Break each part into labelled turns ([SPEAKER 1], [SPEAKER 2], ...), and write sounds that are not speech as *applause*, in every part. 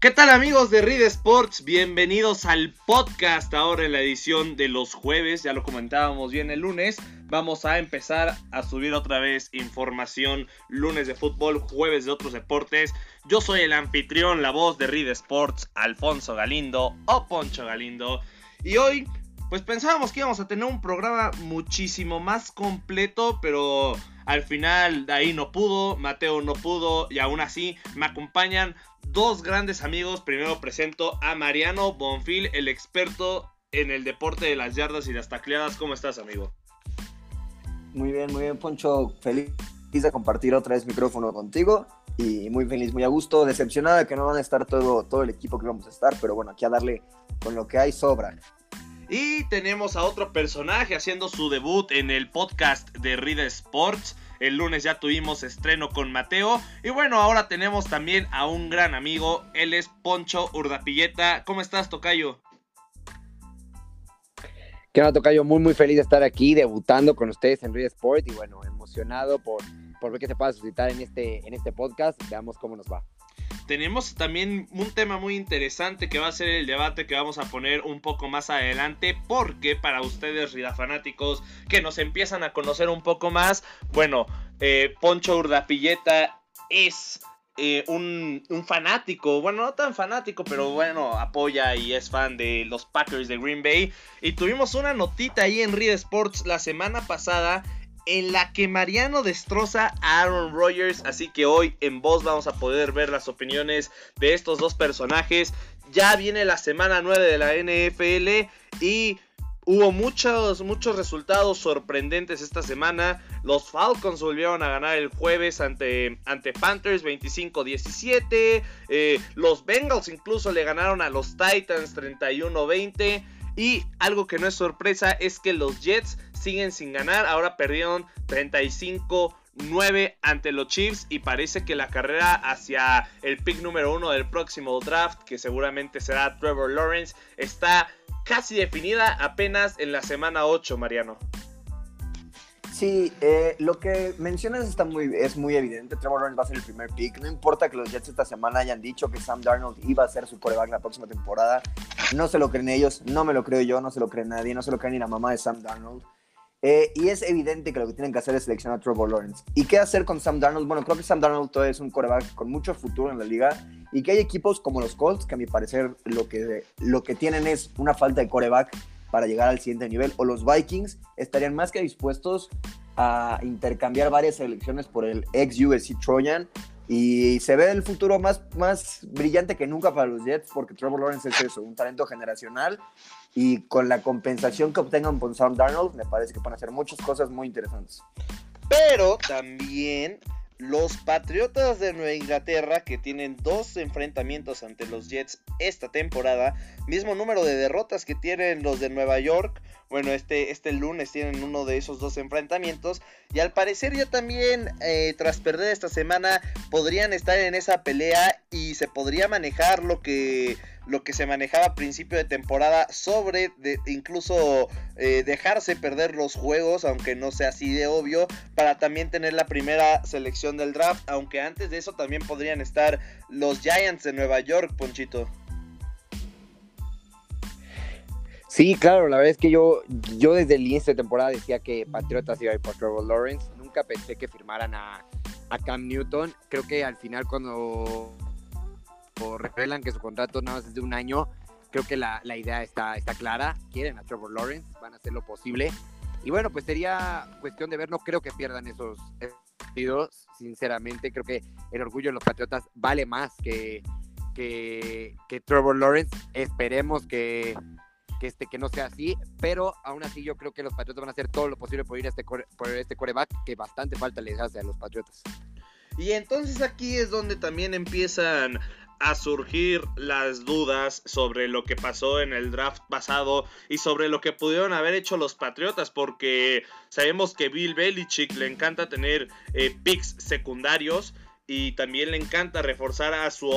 [SPEAKER 1] ¿Qué tal amigos de Read Sports? Bienvenidos al podcast ahora en la edición de los jueves, ya lo comentábamos bien el lunes. Vamos a empezar a subir otra vez información lunes de fútbol, jueves de otros deportes. Yo soy el anfitrión, la voz de Read Sports, Alfonso Galindo o Poncho Galindo. Y hoy, pues pensábamos que íbamos a tener un programa muchísimo más completo, pero al final de ahí no pudo, Mateo no pudo y aún así me acompañan dos grandes amigos. Primero presento a Mariano Bonfil, el experto en el deporte de las yardas y las tacleadas. ¿Cómo estás, amigo?
[SPEAKER 2] Muy bien, muy bien, Poncho. Feliz de compartir otra vez micrófono contigo y muy feliz, muy a gusto. Decepcionada de que no van a estar todo, todo el equipo que vamos a estar, pero bueno, aquí a darle con lo que hay sobra.
[SPEAKER 1] Y tenemos a otro personaje haciendo su debut en el podcast de Rida Sports. El lunes ya tuvimos estreno con Mateo. Y bueno, ahora tenemos también a un gran amigo. Él es Poncho Urdapilleta. ¿Cómo estás, Tocayo?
[SPEAKER 3] ¿Qué onda, Tocayo? Muy, muy feliz de esestar aquí debutando con ustedes en Real Sport. Y bueno, emocionado por, por ver qué se pueda suscitar en este, en este podcast. Veamos cómo nos va
[SPEAKER 1] tenemos también un tema muy interesante que va a ser el debate que vamos a poner un poco más adelante porque para ustedes fanáticos que nos empiezan a conocer un poco más, bueno, eh, Poncho Urdapilleta es eh, un, un, fanático, bueno, no tan fanático, pero bueno, apoya y es fan de los Packers de Green Bay. Y tuvimos una notita ahí en Reed Sports la semana pasada en la que Mariano destroza a Aaron Rodgers. Así que hoy en voz vamos a poder ver las opiniones de estos dos personajes. Ya viene la semana 9 de la NFL y hubo muchos, muchos resultados sorprendentes esta semana. Los Falcons volvieron a ganar el jueves ante, ante Panthers 25-17. Eh, los Bengals incluso le ganaron a los Titans 31-20. Y algo que no es sorpresa es que los Jets siguen sin ganar. Ahora perdieron 35-9 ante los Chiefs. Y parece que la carrera hacia el pick número uno del próximo draft, que seguramente será Trevor Lawrence, está casi definida apenas en la semana 8, Mariano.
[SPEAKER 2] Sí, eh, lo que mencionas está muy, es muy evidente. Trevor Lawrence va a ser el primer pick. No importa que los Jets esta semana hayan dicho que Sam Darnold iba a ser su coreback la próxima temporada. No se lo creen ellos, no me lo creo yo, no se lo cree nadie, no se lo cree ni la mamá de Sam Darnold. Eh, y es evidente que lo que tienen que hacer es seleccionar a Trevor Lawrence. ¿Y qué hacer con Sam Darnold? Bueno, creo que Sam Darnold todavía es un coreback con mucho futuro en la liga y que hay equipos como los Colts que a mi parecer lo que, lo que tienen es una falta de coreback para llegar al siguiente nivel, o los Vikings estarían más que dispuestos a intercambiar varias selecciones por el ex USC Trojan. Y se ve el futuro más, más brillante que nunca para los Jets, porque Trevor Lawrence es eso, un talento generacional. Y con la compensación que obtengan con Sam Darnold, me parece que van a hacer muchas cosas muy interesantes.
[SPEAKER 1] Pero también los Patriotas de Nueva Inglaterra, que tienen dos enfrentamientos ante los Jets esta temporada, mismo número de derrotas que tienen los de Nueva York. Bueno, este, este lunes tienen uno de esos dos enfrentamientos. Y al parecer ya también, eh, tras perder esta semana, podrían estar en esa pelea y se podría manejar lo que lo que se manejaba a principio de temporada sobre incluso eh, dejarse perder los juegos, aunque no sea así de obvio, para también tener la primera selección del draft, aunque antes de eso también podrían estar los Giants de Nueva York, Ponchito.
[SPEAKER 3] Sí, claro, la verdad es que yo, yo desde el inicio de temporada decía que Patriotas iba a ir por Trevor Lawrence, nunca pensé que firmaran a, a Cam Newton, creo que al final cuando revelan que su contrato nada más es de un año, creo que la, la, idea está, está clara. Quieren a Trevor Lawrence, van a hacer lo posible. Y bueno, pues sería cuestión de ver, no creo que pierdan esos partidos, sinceramente. Creo que el orgullo de los Patriotas vale más que, que, Trevor Lawrence. Esperemos que, que, este, que no sea así, pero aún así yo creo que los Patriotas van a hacer todo lo posible por ir a este, por este coreback, que bastante falta les hace a los Patriotas.
[SPEAKER 1] Y entonces aquí es donde también empiezan a surgir las dudas sobre lo que pasó en el draft pasado y sobre lo que pudieron haber hecho los Patriotas, porque sabemos que Bill Belichick le encanta tener eh, picks secundarios y también le encanta reforzar a su,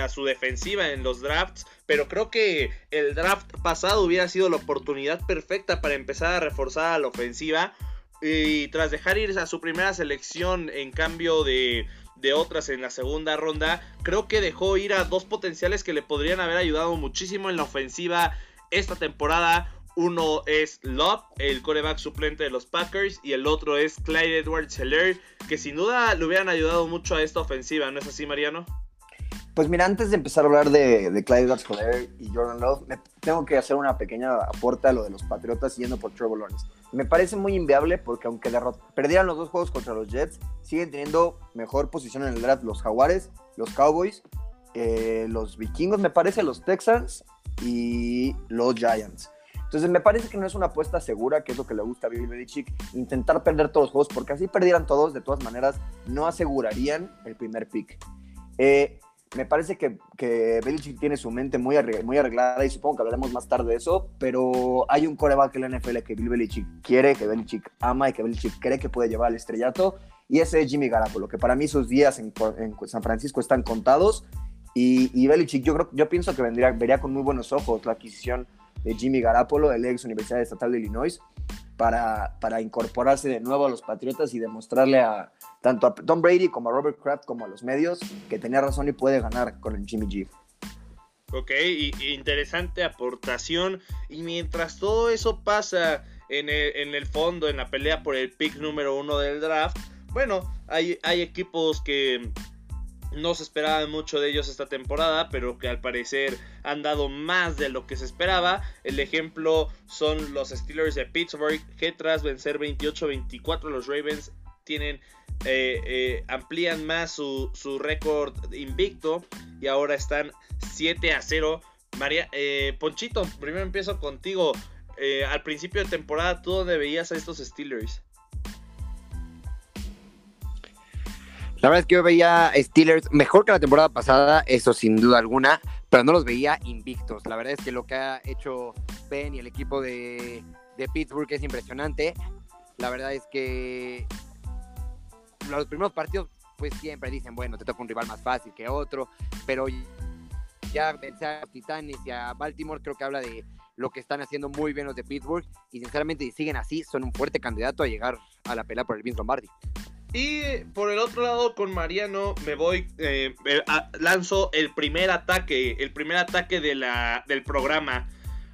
[SPEAKER 1] a su defensiva en los drafts, pero creo que el draft pasado hubiera sido la oportunidad perfecta para empezar a reforzar a la ofensiva y tras dejar ir a su primera selección en cambio de de otras en la segunda ronda, creo que dejó ir a dos potenciales que le podrían haber ayudado muchísimo en la ofensiva esta temporada. Uno es Love, el coreback suplente de los Packers, y el otro es Clyde Edwards Heller, que sin duda le hubieran ayudado mucho a esta ofensiva, ¿no es así, Mariano?
[SPEAKER 2] Pues mira, antes de empezar a hablar de, de Clyde Edwards y Jordan Love, tengo que hacer una pequeña aporte a lo de los Patriotas yendo por Trevor Lawrence. Me parece muy inviable porque aunque perdieran los dos juegos contra los Jets, siguen teniendo mejor posición en el draft los Jaguares, los Cowboys, eh, los Vikingos, me parece, los Texans y los Giants. Entonces me parece que no es una apuesta segura, que es lo que le gusta a Bill Belichick, intentar perder todos los juegos, porque así perdieran todos, de todas maneras, no asegurarían el primer pick. Eh, me parece que, que, Belichick tiene su mente muy, muy arreglada y supongo que hablaremos más tarde de eso, pero hay un coreback en la NFL que Bill Belichick quiere, que Belichick ama y que Belichick cree que puede llevar al estrellato, y ese es Jimmy Garoppolo, que para mí sus días en, en San Francisco están contados, y, y, Belichick yo, creo, yo pienso que vendría, vería con muy buenos ojos la adquisición de Jimmy Garapolo, del ex Universidad Estatal de Illinois, para, para incorporarse de nuevo a los Patriotas y demostrarle a tanto a Tom Brady como a Robert Kraft como a los medios que tenía razón y puede ganar con el Jimmy G.
[SPEAKER 1] Ok, interesante aportación. Y mientras todo eso pasa en el, en el, fondo, en la pelea por el pick número uno del draft, bueno, hay, hay equipos que no se esperaba mucho de ellos esta temporada, pero que al parecer han dado más de lo que se esperaba. El ejemplo son los Steelers de Pittsburgh, que tras vencer 28-24 los Ravens tienen eh, eh, amplían más su, récord invicto y ahora están 7 a 0. María, eh, Ponchito, primero empiezo contigo. al principio de temporada, ¿tú dónde veías a estos Steelers?
[SPEAKER 3] La verdad es que yo veía Steelers mejor que la temporada pasada, eso sin duda alguna, pero no los veía invictos. La verdad es que lo que ha hecho Ben y el equipo de, Pittsburgh es impresionante. La verdad es que los primeros partidos, pues siempre dicen, bueno, te toca un rival más fácil que otro, pero ya vencer a Titanes y a Baltimore creo que habla de lo que están haciendo muy bien los de Pittsburgh y sinceramente si siguen así son un fuerte candidato a llegar a la pelea por el Vince Lombardi.
[SPEAKER 1] Y por el otro lado, con Mariano, me voy, eh, lanzo el primer ataque, el primer ataque de la, del programa.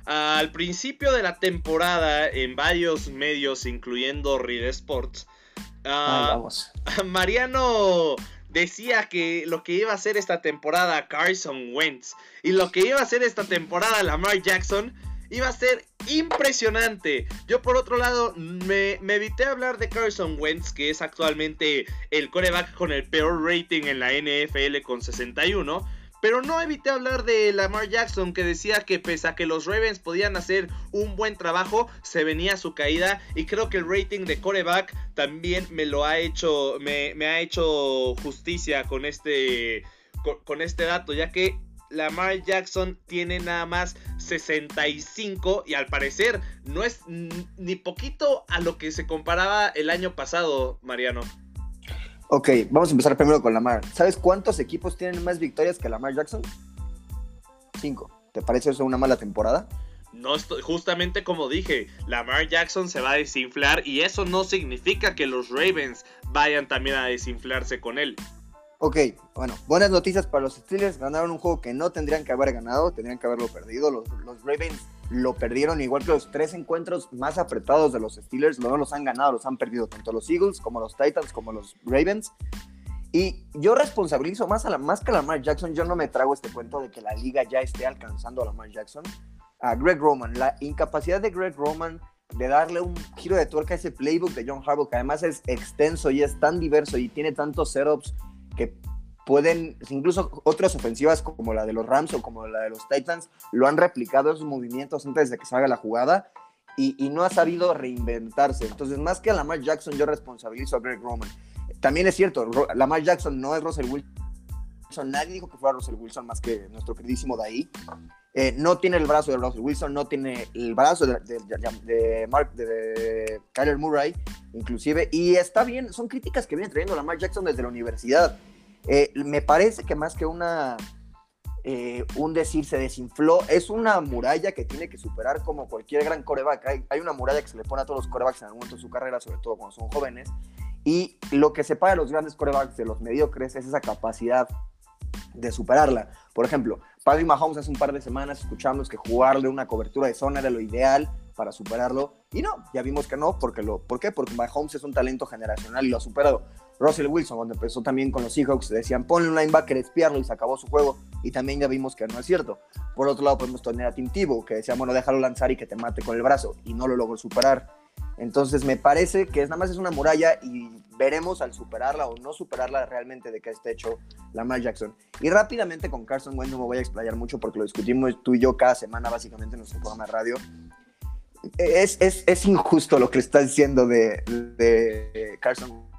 [SPEAKER 1] Al principio de la temporada, en varios medios, incluyendo Reed Sports, ah, *laughs* Mariano decía que lo que iba a hacer esta temporada Carson Wentz y lo que iba a hacer esta temporada Lamar Jackson iba a ser impresionante. Yo por otro lado me, evité hablar de Carson Wentz, que es actualmente el coreback con el peor rating en la NFL con 61. Pero no evité hablar de Lamar Jackson, que decía que pese a que los Ravens podían hacer un buen trabajo, se venía su caída. Y creo que el rating de coreback también me lo ha hecho, me, ha hecho justicia con este, con este dato, ya que Lamar Jackson tiene nada más 65 y al parecer no es ni poquito a lo que se comparaba el año pasado, Mariano.
[SPEAKER 2] Ok, vamos a empezar primero con Lamar. ¿Sabes cuántos equipos tienen más victorias que Lamar Jackson? Cinco. ¿Te parece eso una mala temporada?
[SPEAKER 1] No estoy, justamente como dije, Lamar Jackson se va a desinflar y eso no significa que los Ravens vayan también a desinflarse con él.
[SPEAKER 2] Ok, bueno, buenas noticias para los Steelers. Ganaron un juego que no tendrían que haber ganado, tendrían que haberlo perdido. Los, Ravens lo perdieron, igual que los tres encuentros más apretados de los Steelers. No los han ganado, los han perdido tanto los Eagles como los Titans como los Ravens. Y yo responsabilizo más, a la, más que a Lamar Jackson. Yo no me trago este cuento de que la liga ya esté alcanzando a Lamar Jackson. A Greg Roman, la incapacidad de Greg Roman de darle un giro de tuerca a ese playbook de John Harbaugh, que además es extenso y es tan diverso y tiene tantos setups que pueden, incluso otras ofensivas como la de los Rams o como la de los Titans, lo han replicado esos movimientos antes de que salga la jugada y, no ha sabido reinventarse. Entonces, más que a Lamar Jackson, yo responsabilizo a Greg Roman. También es cierto, Lamar Jackson no es Russell Wilson. Nadie dijo que fuera Russell Wilson más que nuestro queridísimo de ahí. Eh, no tiene el brazo de Russell Wilson, no tiene el brazo de, de, Mark, de, Kyler Murray, inclusive. Y está bien, son críticas que viene trayendo Lamar Jackson desde la universidad. Eh, me parece que más que una eh, un decir se desinfló, es una muralla que tiene que superar como cualquier gran coreback. Hay, una muralla que se le pone a todos los corebacks en algún momento de su carrera, sobre todo cuando son jóvenes. Y lo que separa a los grandes corebacks de los mediocres es esa capacidad de superarla. Por ejemplo, Patrick Mahomes hace un par de semanas escuchamos que jugarle una cobertura de zona era lo ideal para superarlo. Y no, ya vimos que no, porque lo, ¿por qué? Porque Mahomes es un talento generacional y lo ha superado. Russell Wilson, cuando empezó también con los Seahawks, decían ponle un linebacker, espiarlo y se acabó su juego. Y también ya vimos que no es cierto. Por otro lado, podemos tener a Tim Tebow, que decía, bueno, déjalo lanzar y que te mate con el brazo. Y no lo logró superar. Entonces me parece que es, nada más es una muralla y veremos al superarla o no superarla realmente de qué está hecho Lamar Jackson. Y rápidamente con Carson Wentz no me voy a explayar mucho porque lo discutimos tú y yo cada semana básicamente en nuestro programa de radio. Es, es, es injusto lo que está diciendo de, de Carson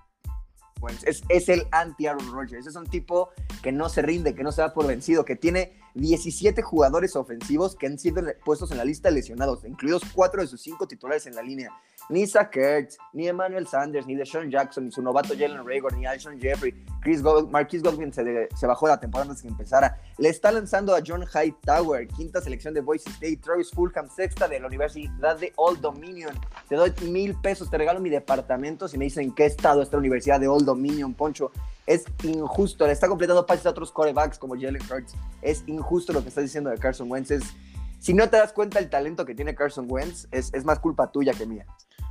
[SPEAKER 2] Es, es el anti-Aaron Rodgers. Es un tipo que no se rinde, que no se da por vencido, que tiene 17 jugadores ofensivos que han sido puestos en la lista de lesionados, incluidos 4 de sus 5 titulares en la línea. Ni Zach Ertz, ni Emmanuel Sanders, ni Deshaun Jackson, ni su novato Jalen Rager, ni Alshon Jeffrey, Chris Marquis Godwin se, bajó la temporada antes que empezara. Le está lanzando a John Hightower, quinta selección de Boise State, Travis Fulham, sexta de la Universidad de Old Dominion. Te doy mil pesos, te regalo mi departamento si me dicen en qué estado está la Universidad de Old Dominion, Poncho. Es injusto, le está completando pases a otros corebacks como Jalen Hurts. Es injusto lo que está diciendo de Carson Wentz. Si no te das cuenta el talento que tiene Carson Wentz, es, es más culpa tuya que mía.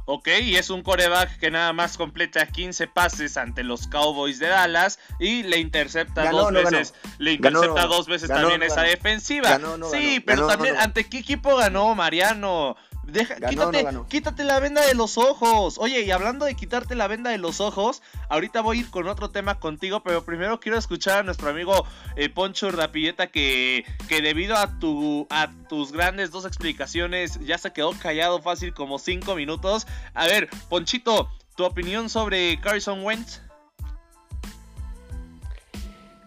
[SPEAKER 1] Ok, y es un coreback que nada más completa 15 pases ante los Cowboys de Dallas y le intercepta dos veces. Le intercepta dos veces también esa defensiva. sí, pero también, ¿ante qué equipo ganó Mariano? Deja, quítate, quítate la venda de los ojos. Oye, y hablando de quitarte la venda de los ojos, ahorita voy a ir con otro tema contigo, pero primero quiero escuchar a nuestro amigo eh, Poncho Rapilleta que, que debido a, tu, a tus grandes dos explicaciones ya se quedó callado fácil como cinco minutos. A ver, Ponchito, tu opinión sobre Carson Wentz.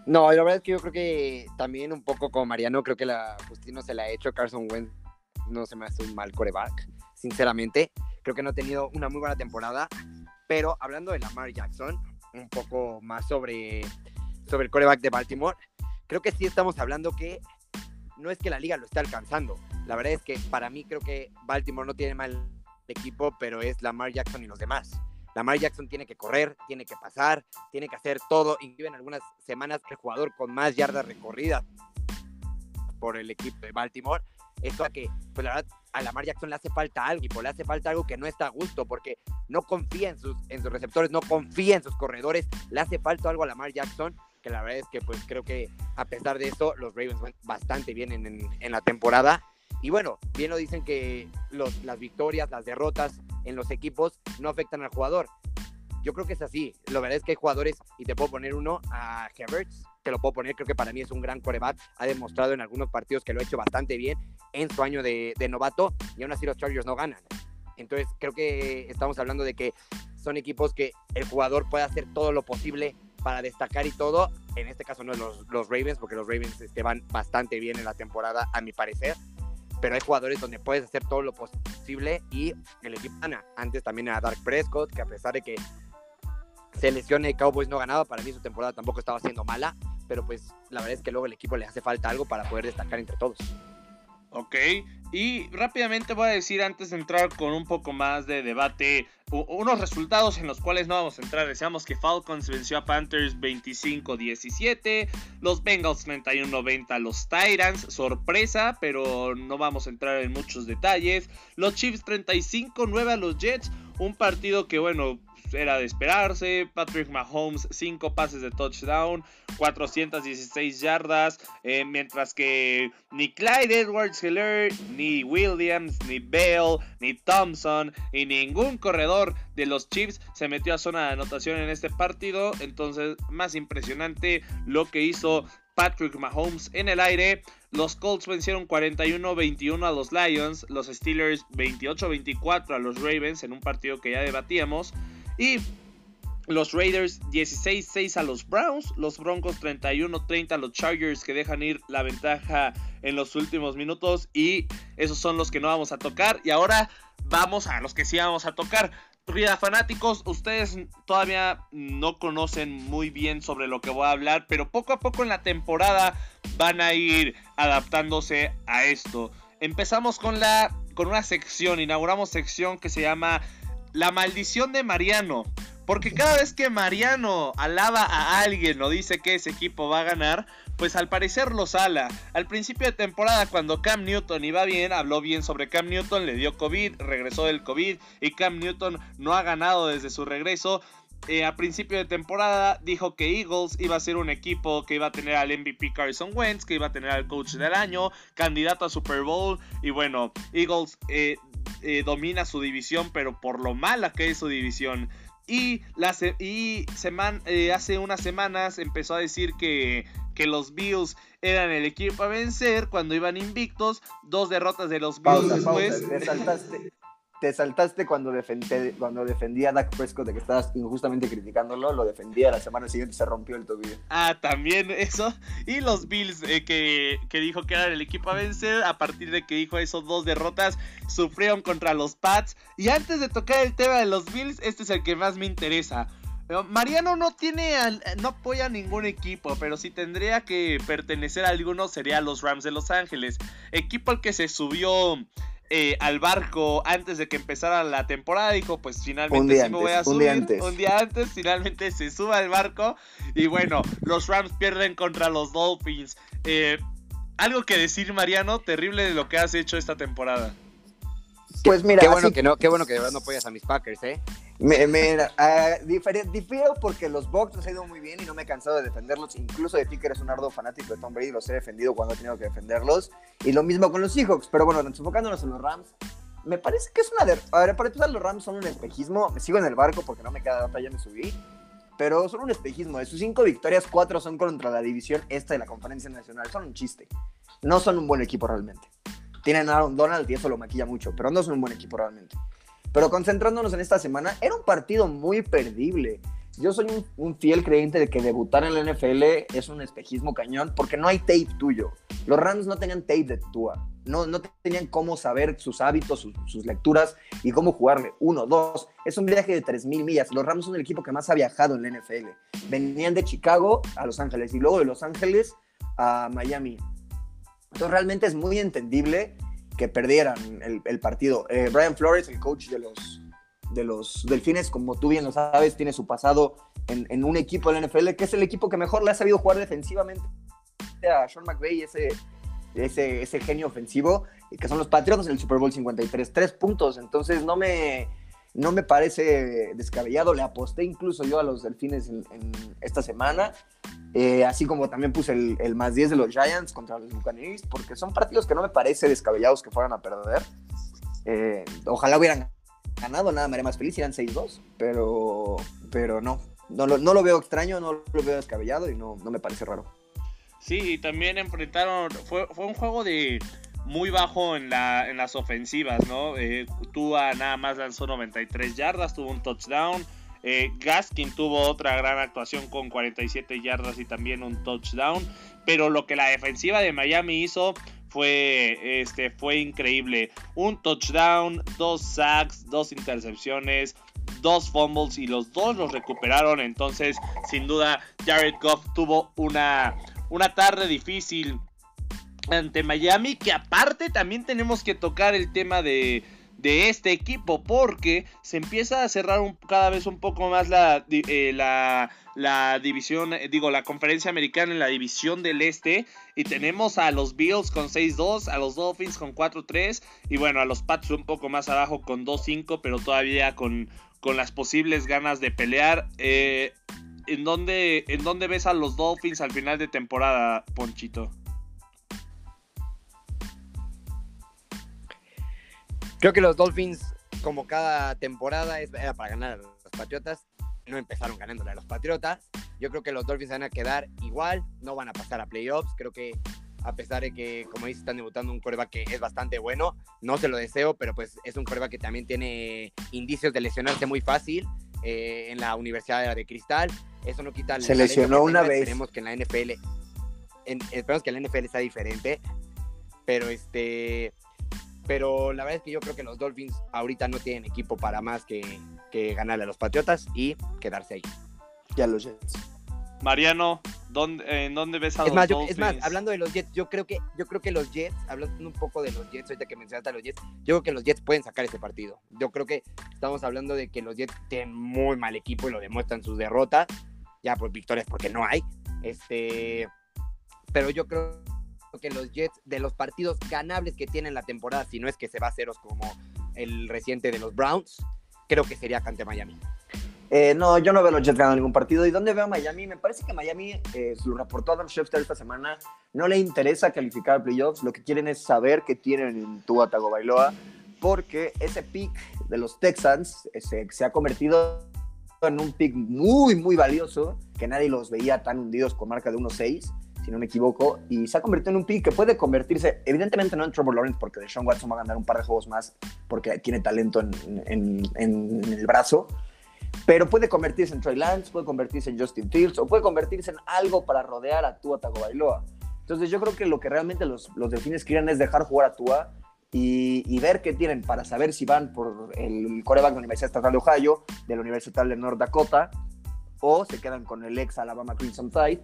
[SPEAKER 3] No, la verdad es que yo creo que también un poco como Mariano, creo que la justicia no se la ha hecho Carson Wentz no se me hace un mal coreback, sinceramente. Creo que no ha tenido una muy buena temporada. Pero hablando de Lamar Jackson, un poco más sobre, sobre el coreback de Baltimore, creo que sí estamos hablando que no es que la liga lo esté alcanzando. La verdad es que para mí creo que Baltimore no tiene mal equipo, pero es Lamar Jackson y los demás. Lamar Jackson tiene que correr, tiene que pasar, tiene que hacer todo. Incluso en algunas semanas el jugador con más yardas recorridas por el equipo de Baltimore esto a que, pues la verdad, a Lamar Jackson le hace falta algo, y le hace falta algo que no está a gusto, porque no confía en sus, en sus receptores, no confía en sus corredores, le hace falta algo a Lamar Jackson, que la verdad es que pues creo que a pesar de eso, los Ravens van bastante bien en, en, la temporada. Y bueno, bien lo dicen que los, las victorias, las derrotas en los equipos no afectan al jugador. Yo creo que es así. Lo verdad es que hay jugadores, y te puedo poner uno, a Havertz, te lo puedo poner, creo que para mí es un gran coreback. Ha demostrado en algunos partidos que lo ha hecho bastante bien en su año de, novato y aún así los Chargers no ganan. Entonces creo que estamos hablando de que son equipos que el jugador puede hacer todo lo posible para destacar y todo. En este caso no los, los Ravens, porque los Ravens este, van bastante bien en la temporada, a mi parecer. Pero hay jugadores donde puedes hacer todo lo posible y el equipo gana. Antes también a Dark Prescott, que a pesar de que se lesione Cowboys no ganaba, para mí su temporada tampoco estaba siendo mala, pero pues la verdad es que luego el equipo le hace falta algo para poder destacar entre todos.
[SPEAKER 1] Ok, y rápidamente voy a decir antes de entrar con un poco más de debate unos resultados en los cuales no vamos a entrar. Deseamos que Falcons venció a Panthers 25-17, los Bengals 31-90 a los Titans, sorpresa, pero no vamos a entrar en muchos detalles. Los Chiefs 35-9 a los Jets, un partido que bueno, era de esperarse. Patrick Mahomes, 5 pases de touchdown, 416 yardas. Eh, mientras que ni Clyde Edwards Hiller, ni Williams, ni Bale, ni Thompson, y ningún corredor de los Chiefs se metió a zona de anotación en este partido. Entonces, más impresionante lo que hizo Patrick Mahomes en el aire. Los Colts vencieron 41-21 a los Lions, los Steelers 28-24 a los Ravens en un partido que ya debatíamos. Y los Raiders 16-6 a los Browns, los Broncos 31-30 a los Chargers que dejan ir la ventaja en los últimos minutos y esos son los que no vamos a tocar y ahora vamos a los que sí vamos a tocar. Rida fanáticos, ustedes todavía no conocen muy bien sobre lo que voy a hablar, pero poco a poco en la temporada van a ir adaptándose a esto. Empezamos con la con una sección, inauguramos sección que se llama la maldición de Mariano. Porque cada vez que Mariano alaba a alguien o dice que ese equipo va a ganar, pues al parecer lo sala. Al principio de temporada, cuando Cam Newton iba bien, habló bien sobre Cam Newton, le dio COVID, regresó del COVID y Cam Newton no ha ganado desde su regreso. Eh, a principio de temporada dijo que Eagles iba a ser un equipo que iba a tener al MVP Carson Wentz, que iba a tener al coach del año, candidato a Super Bowl. Y bueno, Eagles eh, eh, domina su división, pero por lo mala que es su división. Y, la y hace unas semanas empezó a decir que, que los Bills eran el equipo a vencer cuando iban invictos. Dos derrotas de los Bills después.
[SPEAKER 2] te saltaste cuando, cuando defendía a Dak Prescott de que estabas injustamente criticándolo, lo defendía, la semana siguiente se rompió el tobillo.
[SPEAKER 1] Ah, también eso. Y los Bills eh, que, que, dijo que eran el equipo a vencer, a partir de que dijo esos dos derrotas, sufrieron contra los Pats. Y antes de tocar el tema de los Bills, este es el que más me interesa. Mariano no tiene, no apoya a ningún equipo, pero si tendría que pertenecer a alguno sería a los Rams de Los Ángeles, equipo al que se subió eh, al barco antes de que empezara la temporada. Dijo, pues finalmente sí me voy a subir. Un día, antes. un día antes, finalmente se sube al barco. Y bueno, los Rams pierden contra los Dolphins. Eh, algo que decir, Mariano, terrible de lo que has hecho esta temporada.
[SPEAKER 3] Pues mira, qué bueno que no, qué bueno que de verdad no apoyas a mis Packers, ¿eh?
[SPEAKER 2] Mira, uh, difiero porque los Bucks nos han ido muy bien y no me he cansado de defenderlos. Incluso de ti que eres un ardo fanático de Tom Brady, los he defendido cuando he tenido que defenderlos. Y lo mismo con los Seahawks. Pero bueno, enfocándonos en los Rams, me parece que es una... De... A ver, para empezar, los Rams son un espejismo. Me sigo en el barco porque no me queda otra, ya me subí. Pero son un espejismo. De sus cinco victorias, cuatro son contra la división esta de la Conferencia Nacional. Son un chiste. No son un buen equipo realmente. Tienen a Aaron Donald y eso lo maquilla mucho, pero no son un buen equipo realmente. Pero concentrándonos en esta semana, era un partido muy perdible. Yo soy un, fiel creyente de que debutar en la NFL es un espejismo cañón porque no hay tape tuyo. Los Rams no tenían tape de Tua. No, no tenían cómo saber sus hábitos, sus, lecturas y cómo jugarle. Uno, dos. Es un viaje de 3.000 millas. Los Rams son el equipo que más ha viajado en la NFL. Venían de Chicago a Los Ángeles y luego de Los Ángeles a Miami. Entonces realmente es muy entendible que perdieran el, partido. Eh, Brian Flores, el coach de los, de los Delfines, como tú bien lo sabes, tiene su pasado en, un equipo de la NFL, que es el equipo que mejor le ha sabido jugar defensivamente a Sean McVay, ese, ese, ese genio ofensivo, que son los Patriots en el Super Bowl 53. Tres puntos, entonces no me, no me parece descabellado. Le aposté incluso yo a los Delfines en, esta semana. Eh, así como también puse el, más 10 de los Giants contra los Buccaneers, porque son partidos que no me parece descabellados que fueran a perder. Eh, ojalá hubieran ganado, nada me haría más feliz, eran 6-2, pero, pero no. No lo, no lo, veo extraño, no lo veo descabellado y no, no me parece raro.
[SPEAKER 1] Sí, también enfrentaron, fue, fue un juego de muy bajo en, la, en las ofensivas, ¿no? Eh, Tua nada más lanzó 93 yardas, tuvo un touchdown. Eh, Gaskin tuvo otra gran actuación con 47 yardas y también un touchdown. Pero lo que la defensiva de Miami hizo fue, este, fue increíble. Un touchdown, dos sacks, dos intercepciones, dos fumbles y los dos los recuperaron. Entonces, sin duda, Jared Goff tuvo una, una tarde difícil ante Miami, que aparte también tenemos que tocar el tema de, de este equipo porque se empieza a cerrar cada vez un poco más la, eh, la, división, eh, digo, la conferencia americana en la división del este y tenemos a los Bills con 6-2, a los Dolphins con 4-3 y bueno, a los Pats un poco más abajo con 2-5 pero todavía con, con las posibles ganas de pelear. Eh, ¿en, dónde, ¿En dónde ves a los Dolphins al final de temporada, Ponchito?
[SPEAKER 3] Creo que los Dolphins, como cada temporada, era para ganar a los Patriotas. No empezaron ganándole a los Patriotas. Yo creo que los Dolphins van a quedar igual, no van a pasar a playoffs. Creo que a pesar de que, como dice, están debutando un coreback que es bastante bueno, no se lo deseo, pero pues es un coreback que también tiene indicios de lesionarse muy fácil eh, en la Universidad de Cristal. Eso no quita...
[SPEAKER 2] Se lesionó una vez.
[SPEAKER 3] Esperemos que en la NFL... esperemos que en la NFL sea diferente, pero este pero la verdad es que yo creo que los Dolphins ahorita no tienen equipo para más que, ganarle a los Patriotas y quedarse ahí.
[SPEAKER 2] Ya los Jets.
[SPEAKER 1] Mariano, ¿En dónde ves a
[SPEAKER 3] es
[SPEAKER 1] los
[SPEAKER 3] más,
[SPEAKER 1] Dolphins?
[SPEAKER 3] es más, hablando de los Jets, yo creo que yo creo que los Jets, hablando un poco de los Jets, ahorita que mencionaste a los Jets, yo creo que los Jets pueden sacar ese partido. Yo creo que estamos hablando de que los Jets tienen muy mal equipo y lo demuestran sus derrotas. Ya pues victorias porque no hay. Este, pero yo creo que los Jets de los partidos ganables que tienen la temporada, si no es que se va a ceros como el reciente de los Browns, creo que sería ante Miami.
[SPEAKER 2] Eh, no, yo no veo a los Jets ganando ningún partido. ¿Y dónde veo a Miami? Me parece que Miami, eh, lo reportó Adam Schefter esta semana, no le interesa calificar a playoffs. Lo que quieren es saber que tienen en Tua Tagovailoa, porque ese pick de los Texans ese, se ha convertido en un pick muy, muy valioso, que nadie los veía tan hundidos con marca de 1-6, si no me equivoco, y se ha convertido en un pick que puede convertirse, evidentemente no en Trevor Lawrence, porque Deshaun Watson va a ganar un par de juegos más, porque tiene talento en, en, el brazo, pero puede convertirse en Trey Lance, puede convertirse en Justin Fields o puede convertirse en algo para rodear a Tua Tagovailoa. Entonces yo creo que lo que realmente los, los delfines quieren es dejar jugar a Tua y, y, ver qué tienen para saber si van por el coreback de la Universidad Estatal de Ohio, de la Universidad de North Dakota, o se quedan con el ex Alabama Crimson Tide.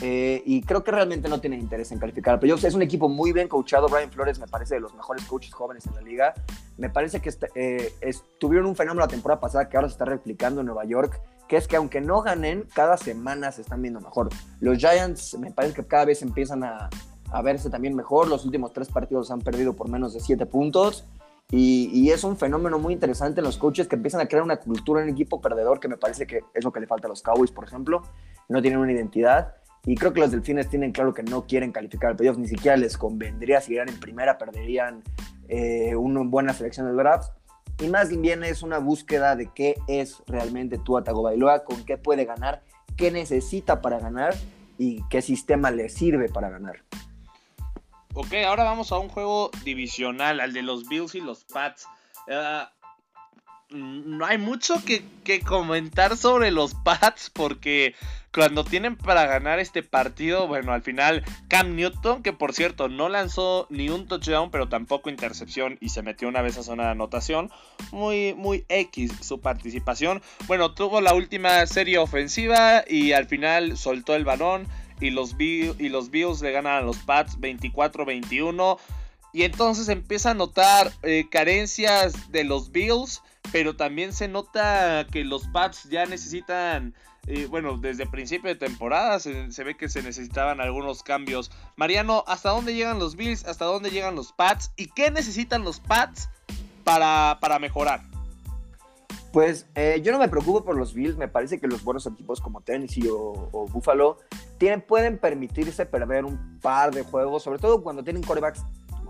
[SPEAKER 2] Eh, y creo que realmente no tienen interés en calificar Pero Es un equipo muy bien coachado. Brian Flores me parece de los mejores coaches jóvenes en la liga. Me parece que eh, tuvieron un fenómeno la temporada pasada que ahora se está replicando en Nueva York, que es que aunque no ganen, cada semana se están viendo mejor. Los Giants me parece que cada vez empiezan a, a verse también mejor. Los últimos tres partidos han perdido por menos de siete puntos. Y, y, es un fenómeno muy interesante en los coaches que empiezan a crear una cultura en equipo perdedor que me parece que es lo que le falta a los Cowboys, por ejemplo. No tienen una identidad. Y creo que los delfines tienen claro que no quieren calificar al playoff, ni siquiera les convendría si eran en primera, perderían eh, una buena selección de drafts. Y más bien es una búsqueda de qué es realmente Tua Tagovailoa, con qué puede ganar, qué necesita para ganar y qué sistema le sirve para ganar.
[SPEAKER 1] Ok, ahora vamos a un juego divisional, al de los Bills y los Pats. Uh, no hay mucho que, que, comentar sobre los Pats porque cuando tienen para ganar este partido, bueno, al final Cam Newton, que por cierto no lanzó ni un touchdown, pero tampoco intercepción y se metió una vez a zona de anotación, muy, muy X su participación. Bueno, tuvo la última serie ofensiva y al final soltó el balón y los, Bills le ganan a los Pats 24-21. Y entonces empieza a notar eh, carencias de los Bills pero también se nota que los Pats ya necesitan, bueno, desde principio de temporada se, ve que se necesitaban algunos cambios. Mariano, ¿hasta dónde llegan los Bills? ¿Hasta dónde llegan los Pats? ¿Y qué necesitan los Pats para, para mejorar?
[SPEAKER 2] Pues eh, yo no me preocupo por los Bills, me parece que los buenos equipos como Tennessee o, o Buffalo tienen, pueden permitirse perder un par de juegos, sobre todo cuando tienen corebacks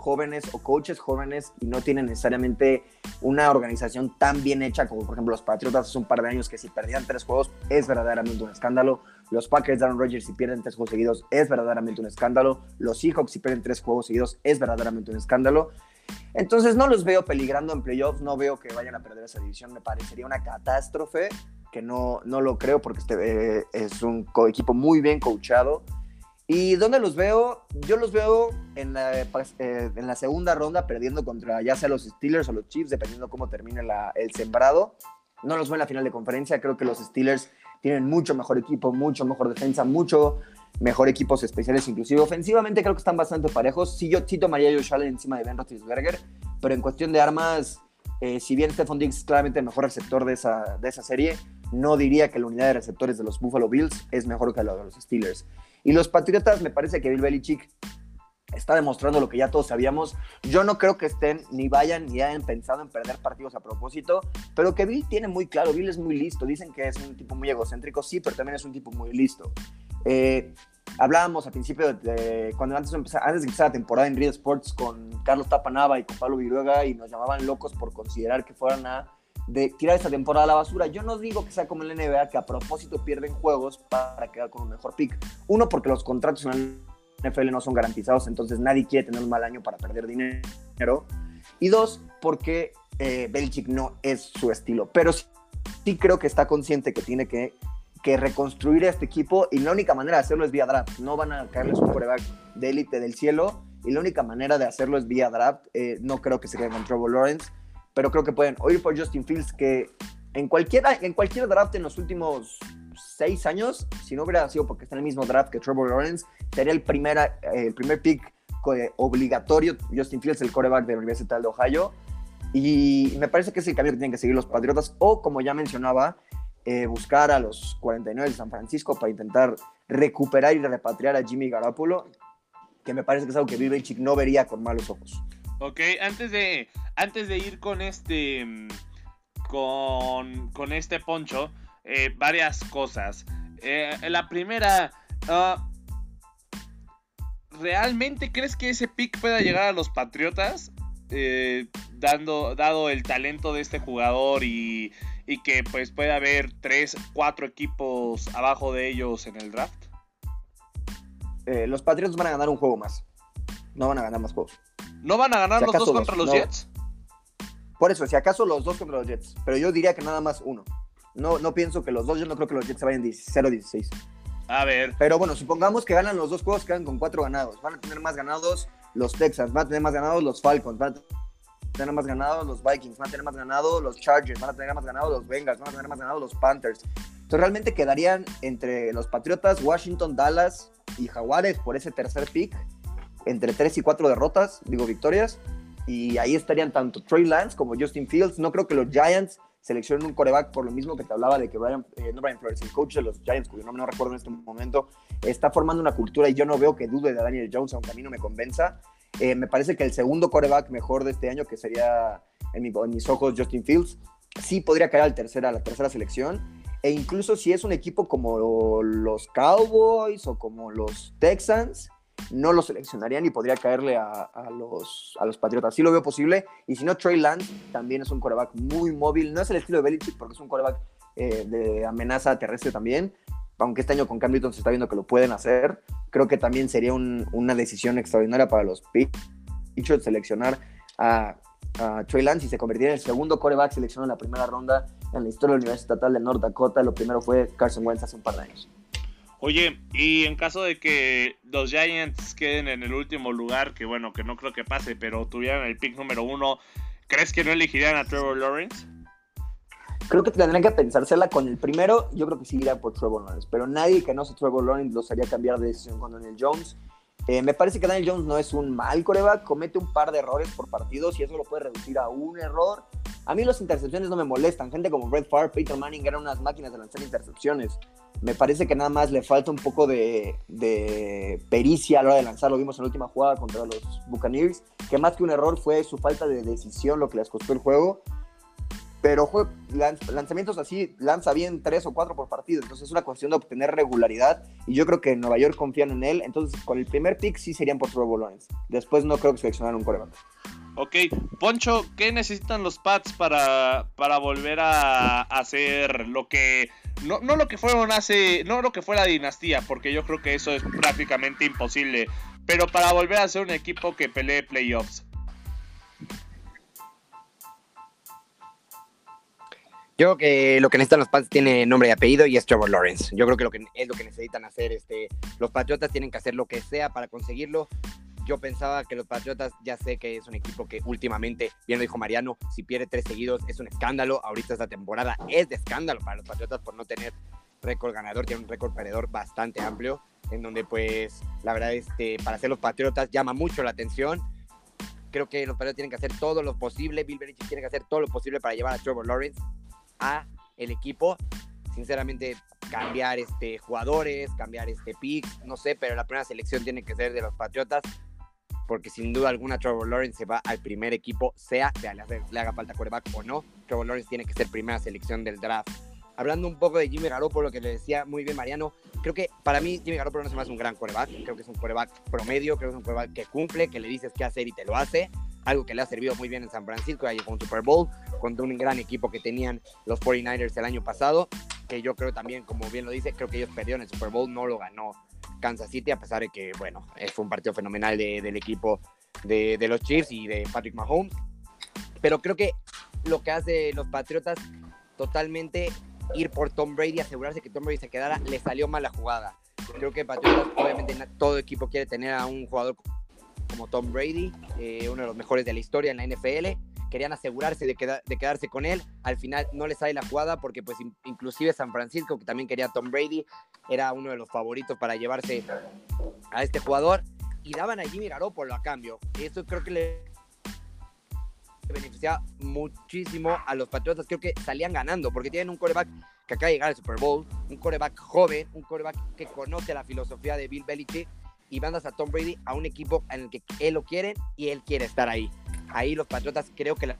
[SPEAKER 2] jóvenes o coaches jóvenes y no tienen necesariamente una organización tan bien hecha como por ejemplo los Patriotas hace un par de años que si perdían tres juegos es verdaderamente un escándalo. Los Packers de Aaron Rodgers si pierden tres juegos seguidos es verdaderamente un escándalo. Los Seahawks si pierden tres juegos seguidos es verdaderamente un escándalo. Entonces no los veo peligrando en playoffs, no veo que vayan a perder esa división, me parecería una catástrofe, que no, no lo creo porque este eh, es un equipo muy bien coachado. ¿Y dónde los veo? Yo los veo en la, eh, en la, segunda ronda perdiendo contra ya sea los Steelers o los Chiefs, dependiendo cómo termine la, el sembrado. No los veo en la final de conferencia, creo que los Steelers tienen mucho mejor equipo, mucho mejor defensa, mucho mejor equipos especiales, inclusive ofensivamente creo que están bastante parejos. Sí, yo sí tomaría a Josh Allen encima de Ben Roethlisberger, pero en cuestión de armas, eh, si bien Stephon Diggs claramente el mejor receptor de esa, de esa serie, no diría que la unidad de receptores de los Buffalo Bills es mejor que la de los Steelers. Y los Patriotas, me parece que Bill Belichick está demostrando lo que ya todos sabíamos. Yo no creo que estén ni vayan ni hayan pensado en perder partidos a propósito, pero que Bill tiene muy claro, Bill es muy listo. Dicen que es un tipo muy egocéntrico, sí, pero también es un tipo muy listo. Eh, hablábamos al principio de, cuando antes de, antes de empezar la temporada en Real Sports con Carlos Tapanava y con Pablo Viruega y nos llamaban locos por considerar que fueran a de tirar esta temporada a la basura. Yo no digo que sea como en la NBA, que a propósito pierden juegos para quedar con un mejor pick. Uno, porque los contratos en la NFL no son garantizados, entonces nadie quiere tener un mal año para perder dinero. Y dos, porque eh, Belichick no es su estilo. Pero sí, creo que está consciente que tiene que, reconstruir este equipo y la única manera de hacerlo es vía draft. No van a caerles un coreback de élite del cielo y la única manera de hacerlo es vía draft. Eh, no creo que se quede con Trevor Lawrence pero creo que pueden oír por Justin Fields, que en cualquier, en cualquier draft en los últimos seis años, si no hubiera sido porque está en el mismo draft que Trevor Lawrence, sería el, primera, el primer pick obligatorio Justin Fields, el coreback de la Universidad de Ohio. Y me parece que es el camino que tienen que seguir los Patriotas. O, como ya mencionaba, eh, buscar a los 49 de San Francisco para intentar recuperar y repatriar a Jimmy Garoppolo, que me parece que es algo que Belichick no vería con malos ojos.
[SPEAKER 1] Ok, antes de, antes de ir con este, con, con este poncho, eh, varias cosas. Eh, la primera, uh, ¿realmente crees que ese pick pueda llegar a los Patriotas? Eh, dando, dado el talento de este jugador y, y que pues puede haber 3, 4 equipos abajo de ellos en el draft?
[SPEAKER 2] Los Patriots van a ganar un juego más. No van a ganar más juegos.
[SPEAKER 1] ¿No van a ganar los dos contra los Jets?
[SPEAKER 2] Por eso, si acaso los dos contra los Jets. Pero yo diría que nada más uno. No, no pienso que los dos, yo no creo que los Jets se vayan 0-16.
[SPEAKER 1] A ver.
[SPEAKER 2] Pero bueno, supongamos que ganan los dos juegos, quedan con cuatro ganados. Van a tener más ganados los Texans, van a tener más ganados los Falcons, van a tener más ganados los Vikings, van a tener más ganados los Chargers, van a tener más ganados los Bengals, van a tener más ganados los Panthers. Entonces realmente quedarían entre los Patriotas, Washington, Dallas y Jaguares por ese tercer pick, entre tres y cuatro derrotas, digo victorias. Y ahí estarían tanto Trey Lance como Justin Fields. No creo que los Giants seleccionen un coreback por lo mismo que te hablaba de que Brian, eh, no Brian Flores, el coach de los Giants, cuyo nombre no recuerdo en este momento, está formando una cultura y yo no veo que dude de Daniel Jones, aunque a mí no me convenza. Eh, me parece que el segundo coreback mejor de este año, que sería en, mis ojos Justin Fields, sí podría caer al tercera, a la tercera selección. E incluso si es un equipo como los Cowboys o como los Texans, no lo seleccionarían y podría caerle a, los, a los Patriotas. Sí lo veo posible. Y si no, Trey Lance también es un coreback muy móvil. No es el estilo de Belichick porque es un coreback eh, de amenaza terrestre también. Aunque este año con Cam Newton se está viendo que lo pueden hacer. Creo que también sería una decisión extraordinaria para los Patriots seleccionar a, Trey Lance y se convertiría en el segundo coreback seleccionado en la primera ronda en la historia de la Universidad Estatal de North Dakota. Lo primero fue Carson Wentz hace un par de años.
[SPEAKER 1] Oye, y en caso de que los Giants queden en el último lugar, que bueno, que no creo que pase, pero tuvieran el pick número uno, ¿crees que no elegirían a Trevor Lawrence?
[SPEAKER 2] Creo que tendrían que pensársela con el primero. Yo creo que sí iría por Trevor Lawrence, pero nadie que no sea Trevor Lawrence los haría cambiar de decisión con Daniel Jones. Eh, me parece que Daniel Jones no es un mal coreback, comete un par de errores por partidos y eso lo puede reducir a un error. A mí las intercepciones no me molestan. Gente como Brett Favre, Peter Manning eran unas máquinas de lanzar intercepciones. Me parece que nada más le falta un poco de, pericia a la hora de lanzar. Lo vimos en la última jugada contra los Buccaneers, que más que un error fue su falta de decisión lo que les costó el juego. Pero lanzamientos así lanza bien tres o cuatro por partido. Entonces es una cuestión de obtener regularidad. Y yo creo que en Nueva York confían en él. Entonces con el primer pick sí serían por Trevor Lawrence. Después no creo que seleccionaran un coreback.
[SPEAKER 1] Ok, Poncho, ¿qué necesitan los Pats para, para volver a hacer lo que no, no lo que fueron hace, no lo que fue la dinastía, porque yo creo que eso es prácticamente imposible, pero para volver a ser un equipo que pelee playoffs?
[SPEAKER 3] Yo creo que lo que necesitan los Pats tiene nombre y apellido y es Trevor Lawrence. Yo creo que, lo que es lo que necesitan hacer. Este, los Patriotas tienen que hacer lo que sea para conseguirlo yo pensaba que los Patriotas, ya sé que es un equipo que últimamente, bien lo dijo Mariano, si pierde tres seguidos es un escándalo. Ahorita esta temporada es de escándalo para los Patriotas por no tener récord ganador, tiene un récord perdedor bastante amplio, en donde pues la verdad este, para ser los Patriotas llama mucho la atención. Creo que los Patriotas tienen que hacer todo lo posible, Bill Belichick tiene que hacer todo lo posible para llevar a Trevor Lawrence a el equipo. Sinceramente, cambiar este, jugadores, cambiar este picks, no sé, pero la primera selección tiene que ser de los Patriotas porque sin duda alguna Trevor Lawrence se va al primer equipo, sea, sea le, haga falta quarterback o no. Trevor Lawrence tiene que ser primera selección del draft. Hablando un poco de Jimmy Garoppolo, que le decía muy bien Mariano, creo que para mí Jimmy Garoppolo no es más un gran quarterback, creo que es un quarterback promedio, creo que es un quarterback que cumple, que le dices qué hacer y te lo hace, algo que le ha servido muy bien en San Francisco, ahí con Super Bowl, contra un gran equipo que tenían los 49ers el año pasado, que yo creo también, como bien lo dice, creo que ellos perdieron el Super Bowl, no lo ganó Kansas City, a pesar de que, bueno, fue un partido fenomenal del equipo de, los Chiefs y de Patrick Mahomes. Pero creo que lo que hace los Patriotas totalmente ir por Tom Brady, asegurarse que Tom Brady se quedara, le salió mal la jugada. Creo que Patriotas, obviamente, todo equipo quiere tener a un jugador como Tom Brady, eh, uno de los mejores de la historia en la NFL, querían asegurarse de, quedarse con él. Al final no les sale la jugada porque pues inclusive San Francisco, que también quería Tom Brady, era uno de los favoritos para llevarse a este jugador y daban a Jimmy Garoppolo a cambio. Eso creo que le beneficiaba muchísimo a los Patriotas. Creo que salían ganando porque tienen un coreback que acaba de llegar al Super Bowl, un coreback joven, un coreback que conoce la filosofía de Bill Belichick y mandas a Tom Brady a un equipo en el que él lo quiere y él quiere estar ahí. Ahí los Patriotas creo que la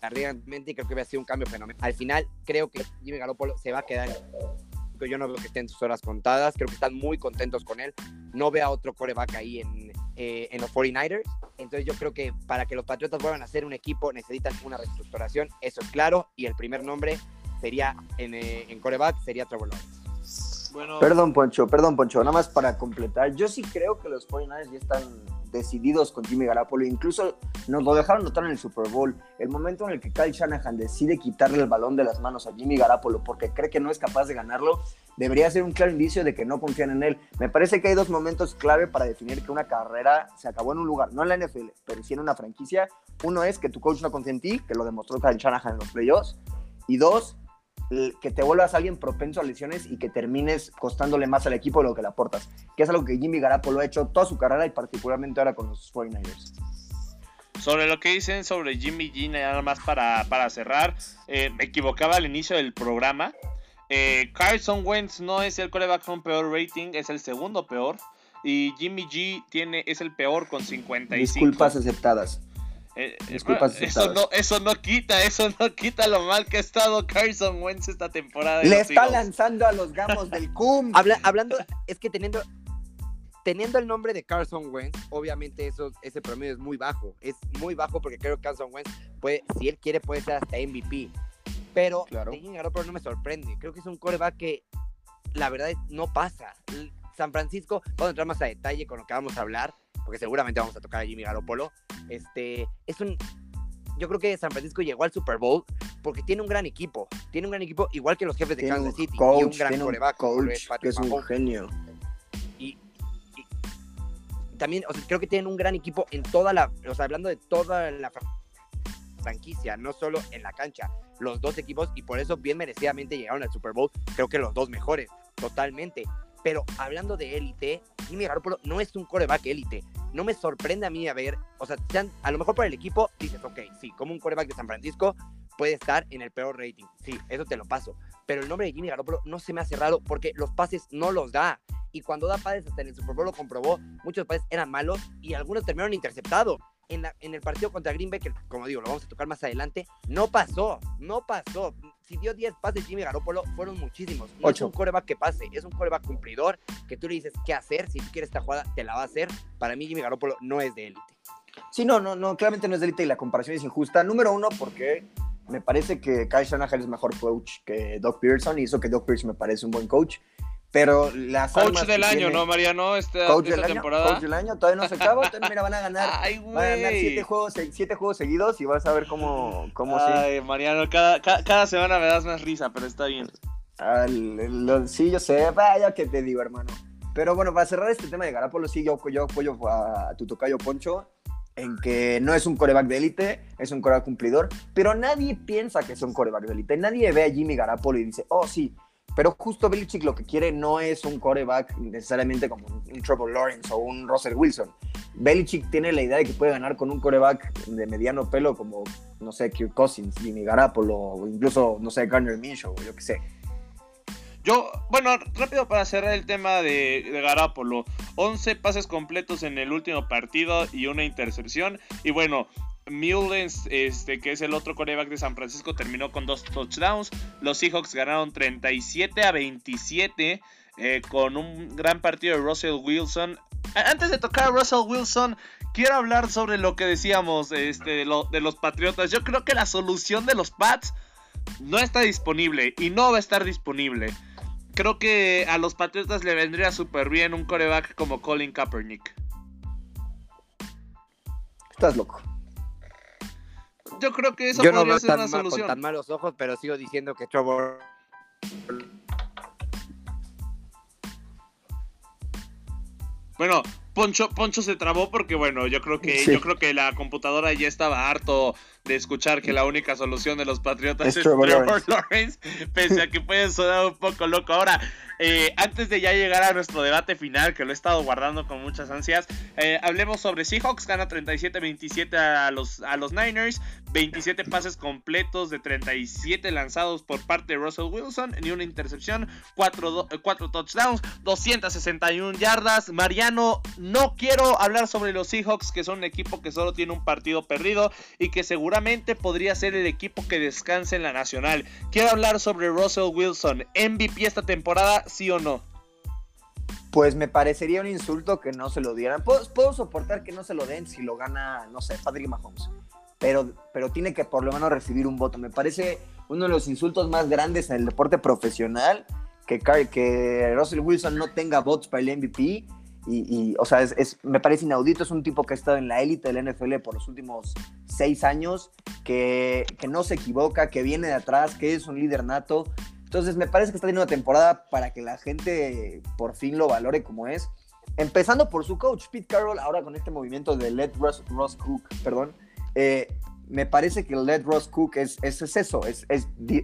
[SPEAKER 3] y creo que va a ser un cambio fenomenal. Al final creo que Jimmy Garoppolo se va a quedar yo no veo que estén sus horas contadas, creo que están muy contentos con él. No veo a otro coreback ahí en, eh, en los 49ers. Entonces yo creo que para que los Patriotas vuelvan a ser un equipo necesitan una reestructuración, eso es claro, y el primer nombre sería en, eh, en coreback sería Trevor Lawrence.
[SPEAKER 2] Perdón, Poncho, perdón, Poncho, nada más para completar. Yo sí creo que los 49ers ya están decididos con Jimmy Garapolo. Incluso nos lo dejaron notar en el Super Bowl. El momento en el que Kyle Shanahan decide quitarle el balón de las manos a Jimmy Garapolo porque cree que no es capaz de ganarlo, debería ser un claro indicio de que no confían en él. Me parece que hay dos momentos clave para definir que una carrera se acabó en un lugar, no en la NFL, pero sí en una franquicia. Uno es que tu coach no confía en ti, que lo demostró Kyle Shanahan en los playoffs. Y dos, que te vuelvas alguien propenso a lesiones y que termines costándole más al equipo de lo que le aportas, que es algo que Jimmy Garapolo ha hecho toda su carrera y particularmente ahora con los 49ers.
[SPEAKER 1] Sobre lo que dicen sobre Jimmy G, nada más para, para cerrar, eh, me equivocaba al inicio del programa. Eh, Carson Wentz no es el coreback con peor rating, es el segundo peor. Y Jimmy G tiene, es el peor con 55.
[SPEAKER 2] Disculpas aceptadas.
[SPEAKER 1] Eh, Disculpas eso no, eso no quita, eso no quita lo mal que ha estado Carson Wentz esta temporada.
[SPEAKER 2] Le está lanzando a los gamos del *laughs* CUM.
[SPEAKER 3] hablando, es que teniendo, teniendo el nombre de Carson Wentz, obviamente eso, ese promedio es muy bajo. Es muy bajo porque creo que Carson Wentz puede, si él quiere, puede ser hasta MVP. Pero claro. pero no me sorprende. Creo que es un coreback que la verdad no pasa. San Francisco, vamos a entrar más a detalle con lo que vamos a hablar porque seguramente vamos a tocar a Jimmy Garoppolo. Este, es un, yo creo que San Francisco llegó al Super Bowl porque tiene un gran equipo. Tiene un gran equipo, igual que los jefes de Kansas City.
[SPEAKER 2] y un gran coreback. Coach, que es un genio.
[SPEAKER 3] Y, también, o sea, creo que tienen un gran equipo en toda la, o sea, hablando de toda la franquicia, no solo en la cancha. Los dos equipos, y por eso bien merecidamente llegaron al Super Bowl, creo que los dos mejores, totalmente. Pero hablando de élite, Jimmy Garoppolo no es un coreback élite. No me sorprende a mí a ver, o sea, a lo mejor para el equipo dices, ok, sí, como un coreback de San Francisco puede estar en el peor rating. Sí, eso te lo paso. Pero el nombre de Jimmy Garoppolo no se me hace raro porque los pases no los da. Y cuando da pases hasta en el Super Bowl lo comprobó, muchos pases eran malos y algunos terminaron interceptados en, en el partido contra Green Bay, que como digo, lo vamos a tocar más adelante, no pasó, no pasó. Si dio 10 pases Jimmy Garoppolo, fueron muchísimos. No es un coreback que pase, es un coreback cumplidor, que tú le dices qué hacer, si tú quieres esta jugada, te la va a hacer. Para mí Jimmy Garoppolo no es de élite.
[SPEAKER 2] Sí, no, no, no, claramente no es de élite y la comparación es injusta. Número uno, porque me parece que Kyle Shanahan es mejor coach que Doc Pearson y eso que Doc Pearson me parece un buen coach. Pero las
[SPEAKER 1] Coach del año, ¿no, Mariano? Esta, coach del temporada.
[SPEAKER 2] Coach del año, todavía no se acaba. *laughs* Entonces, mira, van a ganar. Ay, van a ganar siete juegos, siete juegos seguidos y vas a ver cómo, cómo
[SPEAKER 1] Ay, Mariano, cada, cada, semana me das más risa, pero está bien.
[SPEAKER 2] Sí, yo sé. Vaya que te digo, hermano. Pero bueno, para cerrar este tema de Garapolo, sí, yo, yo apoyo a tu tocayo Poncho en que no es un coreback de élite, es un coreback cumplidor, pero nadie piensa que es un coreback de élite. Nadie ve a Jimmy Garapolo y dice, oh, sí, pero justo Belichick lo que quiere no es un coreback necesariamente como un, Trevor Lawrence o un Russell Wilson. Belichick tiene la idea de que puede ganar con un coreback de mediano pelo como, no sé, Kirk Cousins, Jimmy Garapolo, o incluso, no sé, Garner Minshew, o yo qué sé.
[SPEAKER 1] Yo, bueno, rápido para cerrar el tema de, de Garapolo. 11 pases completos en el último partido y una intercepción. Y bueno, Mullens, este, que es el otro coreback de San Francisco, terminó con dos touchdowns. Los Seahawks ganaron 37 a 27 eh, con un gran partido de Russell Wilson. Antes de tocar a Russell Wilson, quiero hablar sobre lo que decíamos este, de, de los Patriotas. Yo creo que la solución de los Pats no está disponible y no va a estar disponible. Creo que a los Patriotas le vendría súper bien un coreback como Colin Kaepernick.
[SPEAKER 2] Estás loco.
[SPEAKER 1] Yo creo que eso podría ser una solución.
[SPEAKER 3] Con tan malos ojos, pero sigo diciendo que Trevor.
[SPEAKER 1] Bueno, Poncho, Poncho se trabó porque bueno, yo creo que yo creo que la computadora ya estaba harto de escuchar que la única solución de los Patriotas es, Trevor, Lawrence. pese a que puede sonar un poco loco. Ahora, eh, antes de ya llegar a nuestro debate final, que lo he estado guardando con muchas ansias, eh, hablemos sobre Seahawks, gana 37-27 a los, a los Niners, 27 pases completos de 37 lanzados por parte de Russell Wilson, ni una intercepción, 4, 4 touchdowns, 261 yardas. Mariano, no quiero hablar sobre los Seahawks, que son un equipo que solo tiene un partido perdido y que seguramente podría ser el equipo que descanse en la nacional. Quiero hablar sobre Russell Wilson, MVP esta temporada, sí o no?
[SPEAKER 2] Pues me parecería un insulto que no se lo dieran. Puedo, soportar que no se lo den si lo gana, no sé, Patrick Mahomes. Pero, pero tiene que por lo menos recibir un voto. Me parece uno de los insultos más grandes en el deporte profesional que, que Russell Wilson no tenga votos para el MVP. Y, o sea, es, me parece inaudito. Es un tipo que ha estado en la élite del NFL por los últimos seis años, que, que no se equivoca, que viene de atrás, que es un líder nato. Entonces me parece que está teniendo una temporada para que la gente por fin lo valore como es. Empezando por su coach, Pete Carroll, ahora con este movimiento de Let Ross, Cook, perdón, eh, me parece que Let Ross Cook es, es, eso, es,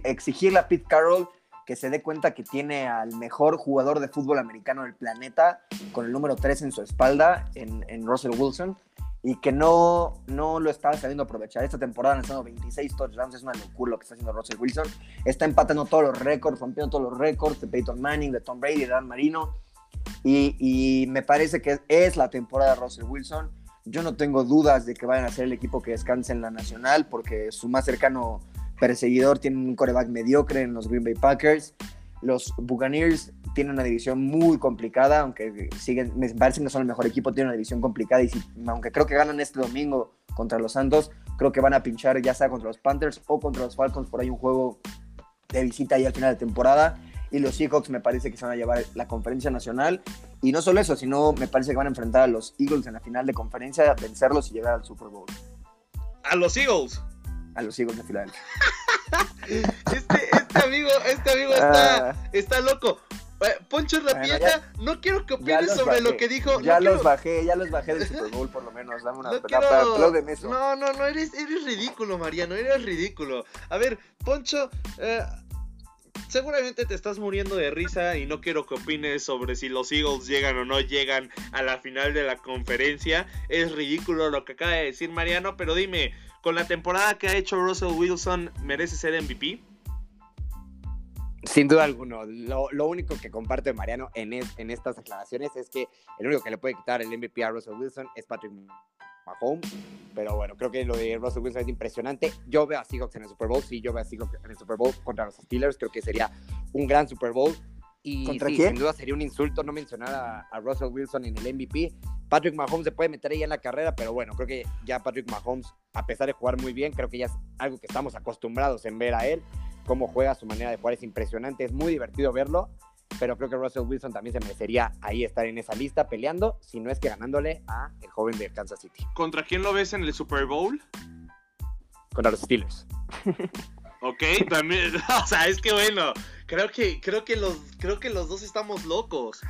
[SPEAKER 2] exigirle a Pete Carroll que se dé cuenta que tiene al mejor jugador de fútbol americano del planeta, con el número 3 en su espalda, en, en Russell Wilson, y que no, no lo está sabiendo aprovechar. Esta temporada han estado 26 touchdowns, es una locura lo que está haciendo Russell Wilson. Está empatando todos los récords, rompiendo todos los récords de Peyton Manning, de Tom Brady, de Dan Marino. Y, me parece que es la temporada de Russell Wilson. Yo no tengo dudas de que vayan a ser el equipo que descanse en la nacional, porque su más cercano perseguidor tiene un coreback mediocre en los Green Bay Packers. Los Buccaneers tienen una división muy complicada, aunque siguen, me parece que son el mejor equipo, tienen una división complicada y aunque creo que ganan este domingo contra los Santos, creo que van a pinchar ya sea contra los Panthers o contra los Falcons por ahí un juego de visita ahí al final de temporada. Y los Seahawks me parece que se van a llevar la conferencia nacional. Y no solo eso, sino me parece que van a enfrentar a los Eagles en la final de conferencia, vencerlos y llegar al Super Bowl.
[SPEAKER 1] ¿A los Eagles?
[SPEAKER 2] A los Eagles de Filadelfia. *laughs*
[SPEAKER 1] este, este amigo, este amigo está, ah. está loco. Eh, Poncho Rapieta, no quiero que opines sobre lo que dijo.
[SPEAKER 2] Ya
[SPEAKER 1] los
[SPEAKER 2] bajé, ya los bajé del *laughs* Super Bowl, por lo menos. Dame una
[SPEAKER 1] no quiero... eso. No, no, no, eres, eres ridículo, Mariano, eres ridículo. A ver, Poncho, eh, seguramente te estás muriendo de risa y no quiero que opines sobre si los Eagles llegan o no llegan a la final de la conferencia. Es ridículo lo que acaba de decir Mariano, pero dime, con la temporada que ha hecho Russell Wilson, ¿merece ser MVP?
[SPEAKER 3] Sin duda alguno. Lo, único que comparte Mariano en, estas aclaraciones es que el único que le puede quitar el MVP a Russell Wilson es Patrick Mahomes. Pero bueno, creo que lo de Russell Wilson es impresionante. Yo veo a Seahawks en el Super Bowl. Sí, yo veo a Seahawks en el Super Bowl contra los Steelers. Creo que sería un gran Super Bowl. Y ¿Contra quién? sin duda sería un insulto no mencionar a, a, Russell Wilson en el MVP. Patrick Mahomes se puede meter ahí en la carrera, pero bueno, creo que ya Patrick Mahomes, a pesar de jugar muy bien, creo que ya es algo que estamos acostumbrados en ver a él cómo juega, su manera de jugar es impresionante, es muy divertido verlo, pero creo que Russell Wilson también se merecería ahí estar en esa lista peleando, si no es que ganándole a el joven de Kansas City.
[SPEAKER 1] ¿Contra quién lo ves en el Super Bowl?
[SPEAKER 3] Contra los Steelers. *laughs*
[SPEAKER 1] ok, también, *laughs* o sea, es que bueno, creo que, creo que los, creo que los dos estamos locos.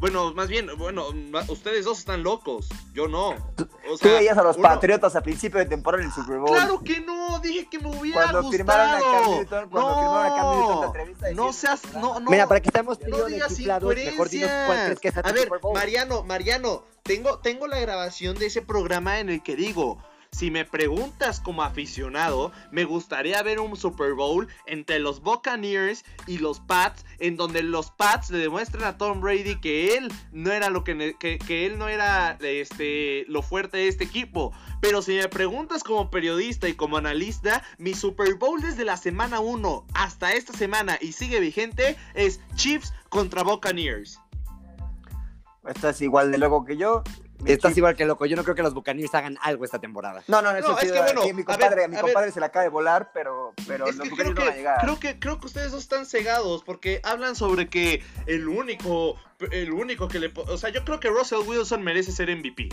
[SPEAKER 1] Bueno, más bien, bueno, ustedes dos están locos, yo no.
[SPEAKER 2] ¿Tú, veías a los Patriotas a principio de temporada en el Super Bowl?
[SPEAKER 1] Claro que no, dije que me hubiera cuando gustado. Firmaron a Cam Newton, cuando no, firmaron a Cam Newton la entrevista. No seas, no, no.
[SPEAKER 3] Mira, para que estemos
[SPEAKER 1] no digas mejor dinos cuál crees que es A ver, Mariano, Mariano, tengo, tengo la grabación de ese programa en el que digo, si me preguntas como aficionado, me gustaría ver un Super Bowl entre los Buccaneers y los Pats, en donde los Pats le demuestran a Tom Brady que él no era lo que, que, él no era este lo fuerte de este equipo. Pero si me preguntas como periodista y como analista, mi Super Bowl desde la semana 1 hasta esta semana y sigue vigente es Chiefs contra Buccaneers.
[SPEAKER 2] Estás igual de loco que yo.
[SPEAKER 3] Estás igual que loco. Yo no creo que los Buccaneers hagan algo esta temporada.
[SPEAKER 2] No, no, eso es que bueno, mi compadre, a mi compadre se le acaba de volar, pero, pero los Buccaneers no van a llegar.
[SPEAKER 1] Creo que, creo que ustedes dos están cegados porque hablan sobre que el único, el único que le... O sea, yo creo que Russell Wilson merece ser MVP.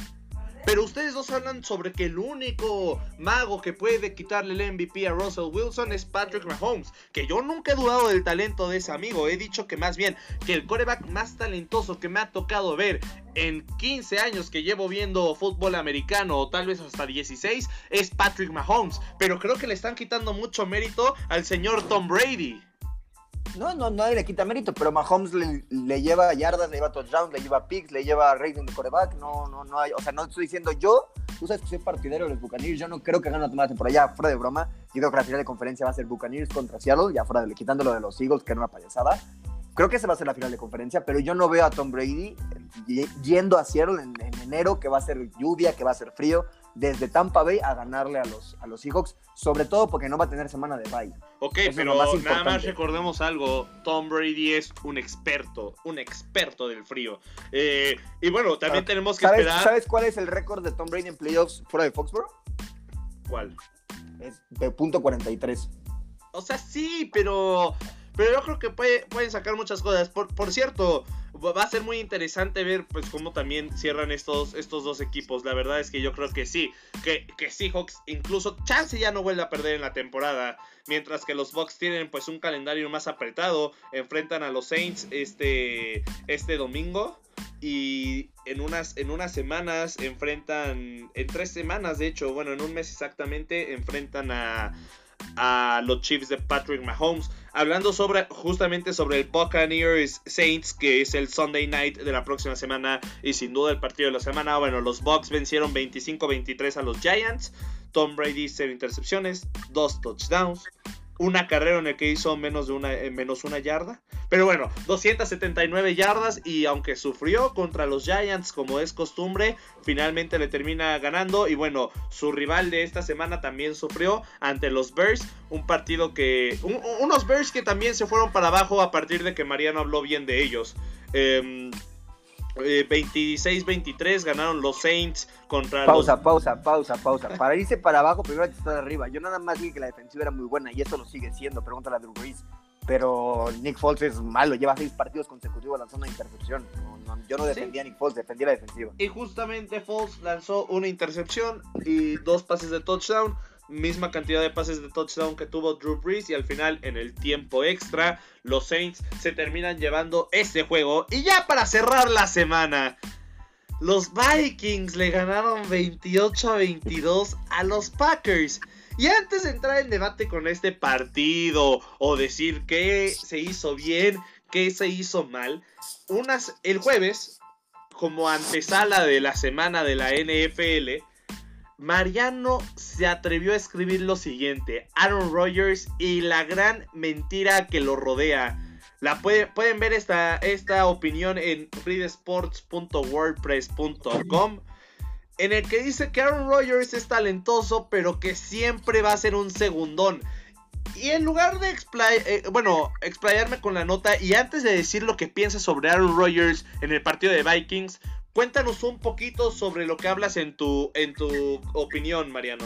[SPEAKER 1] Pero ustedes dos hablan sobre que el único mago que puede quitarle el MVP a Russell Wilson es Patrick Mahomes. Que yo nunca he dudado del talento de ese amigo. He dicho que más bien que el coreback más talentoso que me ha tocado ver en 15 años que llevo viendo fútbol americano o tal vez hasta 16 es Patrick Mahomes. Pero creo que le están quitando mucho mérito al señor Tom Brady.
[SPEAKER 2] No, no, nadie le quita mérito, pero Mahomes le, lleva yardas, le lleva touchdowns, le lleva picks, le lleva rating de coreback. No, no, no hay, o sea, no estoy diciendo yo, tú sabes que soy partidario de los Buccaneers, yo no creo que gane la por allá, fuera de broma. Yo creo que la final de conferencia va a ser Buccaneers contra Seattle, ya fuera de quitándolo de los Eagles, que era una payasada. Creo que esa va a ser la final de conferencia, pero yo no veo a Tom Brady yendo a Seattle en, en enero, que va a ser lluvia, que va a ser frío desde Tampa Bay a ganarle a los, a los Seahawks, sobre todo porque no va a tener semana de bye.
[SPEAKER 1] Ok, pero nada más recordemos algo, Tom Brady es un experto, un experto del frío. Eh, y bueno, también ah, tenemos que esperar...
[SPEAKER 2] ¿Sabes cuál es el récord de Tom Brady en playoffs fuera de Foxborough?
[SPEAKER 1] ¿Cuál?
[SPEAKER 2] Es de punto 43.
[SPEAKER 1] O sea, sí, pero... Pero yo creo que pueden sacar muchas cosas. Por, por cierto, va a ser muy interesante ver pues cómo también cierran estos, estos dos equipos. La verdad es que yo creo que sí, que, que Seahawks incluso chance ya no vuelve a perder en la temporada. Mientras que los Bucks tienen pues un calendario más apretado. Enfrentan a los Saints este, este domingo. Y en unas, en unas semanas enfrentan, en tres semanas de hecho, bueno, en un mes exactamente, enfrentan a, a los Chiefs de Patrick Mahomes. Hablando sobre justamente sobre el Buccaneers Saints, que es el Sunday night de la próxima semana y sin duda el partido de la semana. Bueno, los Bucks vencieron 25-23 a los Giants. Tom Brady 0 intercepciones, 2 touchdowns una carrera en el que hizo menos de una, eh, menos una yarda. Pero bueno, 279 yardas y aunque sufrió contra los Giants como es costumbre, finalmente le termina ganando. Y bueno, su rival de esta semana también sufrió ante los Bears. Un partido que... unos Bears que también se fueron para abajo a partir de que Mariano habló bien de ellos. Eh, 26-23 eh, ganaron los Saints contra
[SPEAKER 2] pausa, Pausa, pausa, pausa, Para irse para abajo, primero hay que estar arriba. Yo nada más dije que la defensiva era muy buena y eso lo sigue siendo. Pregúntale a Drew Brees. Pero Nick Foles es malo, lleva seis partidos consecutivos lanzando una intercepción. yo no defendía a Nick Foles, defendía la defensiva.
[SPEAKER 1] Y justamente Foles lanzó una intercepción y dos pases de touchdown misma cantidad de pases de touchdown que tuvo Drew Brees y al final en el tiempo extra los Saints se terminan llevando este juego y ya para cerrar la semana los Vikings le ganaron 28 a 22 a los Packers. Y antes de entrar en debate con este partido o decir qué se hizo bien, qué se hizo mal, unas, el jueves, como antesala de la semana de la NFL, Mariano se atrevió a escribir lo siguiente: Aaron Rodgers y la gran mentira que lo rodea. La pueden ver esta, esta opinión en freedesports.wordpress.com en el que dice que Aaron Rodgers es talentoso, pero que siempre va a ser un segundón. Y en lugar de eh, bueno, explayarme con la nota y antes de decir lo que piensa sobre Aaron Rodgers en el partido de Vikings, Cuéntanos un poquito sobre lo que hablas en tu, en tu opinión, Mariano.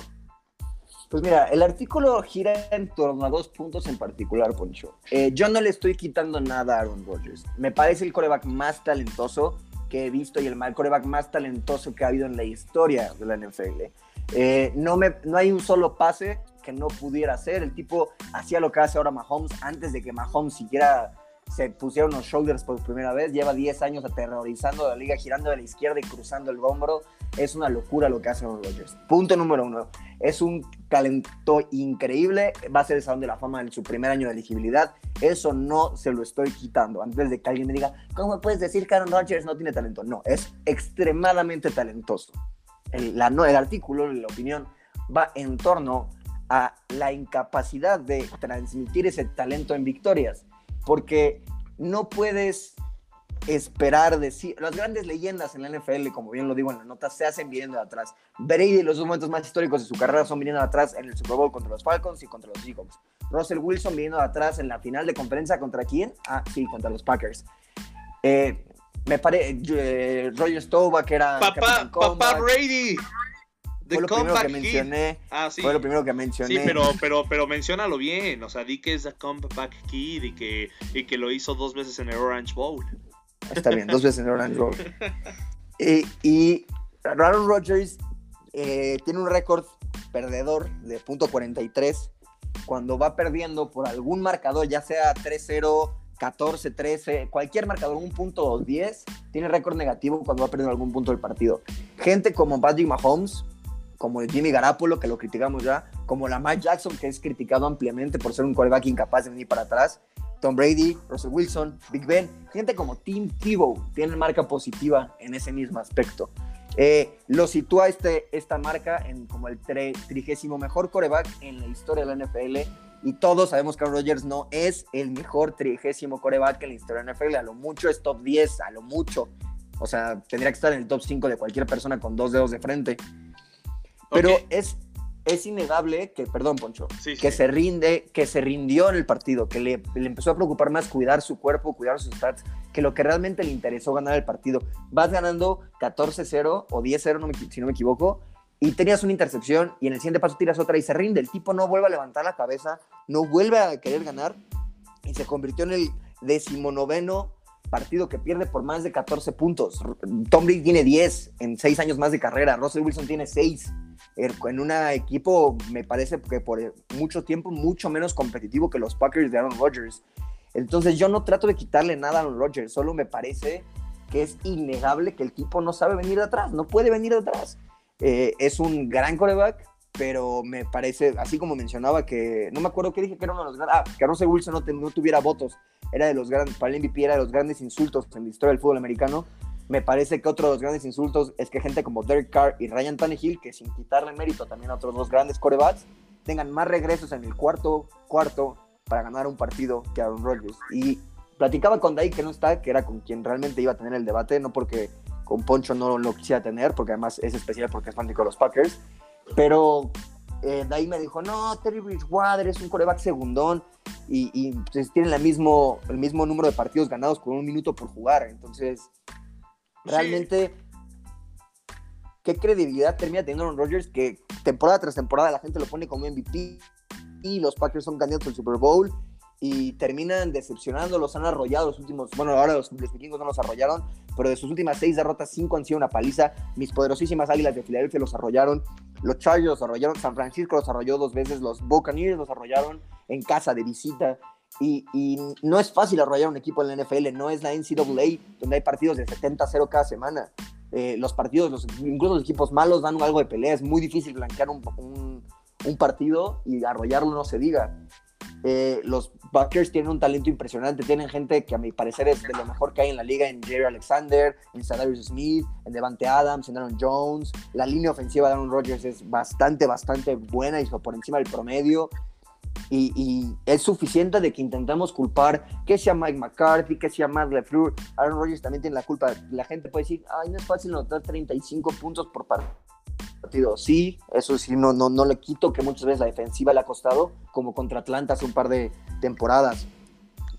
[SPEAKER 2] Pues mira, el artículo gira en torno a dos puntos en particular, Poncho. Eh, yo no le estoy quitando nada a Aaron Rodgers. Me parece el coreback más talentoso que he visto y el coreback más talentoso que ha habido en la historia de la NFL. Eh, no, me, no hay un solo pase que no pudiera hacer. El tipo hacía lo que hace ahora Mahomes antes de que Mahomes siquiera se pusieron los shoulders por primera vez, lleva 10 años aterrorizando la liga, girando de la izquierda y cruzando el hombro. Es una locura lo que hace los Rodgers. Punto número uno. Es un talento increíble. Va a ser el Salón de la Fama en su primer año de elegibilidad. Eso no se lo estoy quitando. Antes de que alguien me diga, ¿cómo puedes decir que Aaron Rodgers no tiene talento? No, es extremadamente talentoso. El, la, no, el artículo, la opinión, va en torno a la incapacidad de transmitir ese talento en victorias porque no puedes esperar decir. Las grandes leyendas en la NFL, como bien lo digo en la nota, se hacen viniendo de atrás. Brady, los dos momentos más históricos de su carrera son viniendo de atrás en el Super Bowl contra los Falcons y contra los Seahawks. Russell Wilson viniendo de atrás en la final de conferencia contra quién? Ah, sí, contra los Packers. Eh, me parece. Eh, Roger Staubach, que era.
[SPEAKER 1] Papá, papá Brady
[SPEAKER 2] fue lo primero que mencioné.
[SPEAKER 1] Ah, sí.
[SPEAKER 2] Fue lo primero que mencioné.
[SPEAKER 1] Sí, pero, pero, pero menciónalo bien. O sea, di que es The Comeback Kid y que, y que lo hizo dos veces en el Orange Bowl.
[SPEAKER 2] Está bien, dos veces en el Orange Bowl. y, *laughs* y Aaron Rodgers eh, tiene un récord perdedor de punto .43 cuando va perdiendo por algún marcador, ya sea 3-0, 14, 13, cualquier marcador, un punto 10, tiene récord negativo cuando va perdiendo algún punto del partido. Gente como Patrick Mahomes, como Jimmy Garapolo, que lo criticamos ya, como Lamar Jackson, que es criticado ampliamente por ser un quarterback incapaz de venir para atrás, Tom Brady, Russell Wilson, Big Ben, gente como Tim Tebow tiene marca positiva en ese mismo aspecto. Eh, lo sitúa este, esta marca en como el trigésimo mejor coreback en la historia de la NFL y todos sabemos que Rodgers no es el mejor trigésimo coreback en la historia de la NFL, a lo mucho es top 10, a lo mucho. O sea, tendría que estar en el top 5 de cualquier persona con dos dedos de frente. Pero es es innegable que, perdón, Poncho, que se rinde, que se rindió en el partido, que le, empezó a preocupar más cuidar su cuerpo, cuidar sus stats, que lo que realmente le interesó ganar el partido. Vas ganando 14-0 o 10-0, si no me equivoco, y tenías una intercepción y en el siguiente paso tiras otra y se rinde. El tipo no vuelve a levantar la cabeza, no vuelve a querer ganar y se convirtió en el decimonoveno partido que pierde por más de 14 puntos. Tom Brady tiene 10 en 6 años más de carrera, Russell Wilson tiene 6 en un equipo, me parece que por mucho tiempo, mucho menos competitivo que los Packers de Aaron Rodgers. Entonces yo no trato de quitarle nada a Aaron Rodgers, solo me parece que es innegable que el equipo no sabe venir de atrás, no puede venir de atrás. Eh, es un gran coreback, pero me parece, así como mencionaba que, no me acuerdo qué dije que era uno de los ah, que Russell Wilson no, no tuviera votos, era de los grandes, para el MVP era de los grandes insultos en la historia del fútbol americano, me parece que otro de los grandes insultos es que gente como Derek Carr y Ryan Tannehill, que sin quitarle mérito también a otros dos grandes corebacks, tengan más regresos en el cuarto cuarto para ganar un partido que Aaron Rodgers. Y platicaba con Dai que no está, que era con quien realmente iba a tener el debate, no porque con Poncho no lo quisiera tener, porque además es especial porque es fanático de los Packers, pero eh, Dai me dijo, no, Terry Bridgewater es un coreback segundón y, y pues, tienen la mismo, el mismo número de partidos ganados con un minuto por jugar, entonces Realmente, ¿qué credibilidad termina teniendo Aaron Rodgers que temporada tras temporada la gente lo pone como MVP y los Packers son candidatos al Super Bowl y terminan decepcionando, los han arrollado los últimos, bueno, ahora los, vikingos no los arrollaron, pero de sus últimas seis derrotas, cinco han sido una paliza. Mis poderosísimas águilas de Filadelfia los arrollaron, los Chargers los arrollaron, San Francisco los arrolló dos veces, los Buccaneers los arrollaron en casa de visita. Y, no es fácil arrollar un equipo en la NFL, no es la NCAA, donde hay partidos de 70-0 cada semana. Eh, los partidos, los, incluso los equipos malos dan algo de pelea, es muy difícil blanquear un, un, partido y arrollarlo no se diga. Eh, los Buckers tienen un talento impresionante, tienen gente que a mi parecer es de lo mejor que hay en la liga, en Jerry Alexander, en Sadarius Smith, en Devante Adams, en Aaron Jones. La línea ofensiva de Aaron Rodgers es bastante, bastante buena y por encima del promedio. Y, es suficiente de que intentamos culpar que sea Mike McCarthy, que sea Matt LeFleur. Aaron Rodgers también tiene la culpa. La gente puede decir, ay, no es fácil anotar 35 puntos por partido. Sí, eso sí, no, no, no le quito que muchas veces la defensiva le ha costado, como contra Atlanta hace un par de temporadas.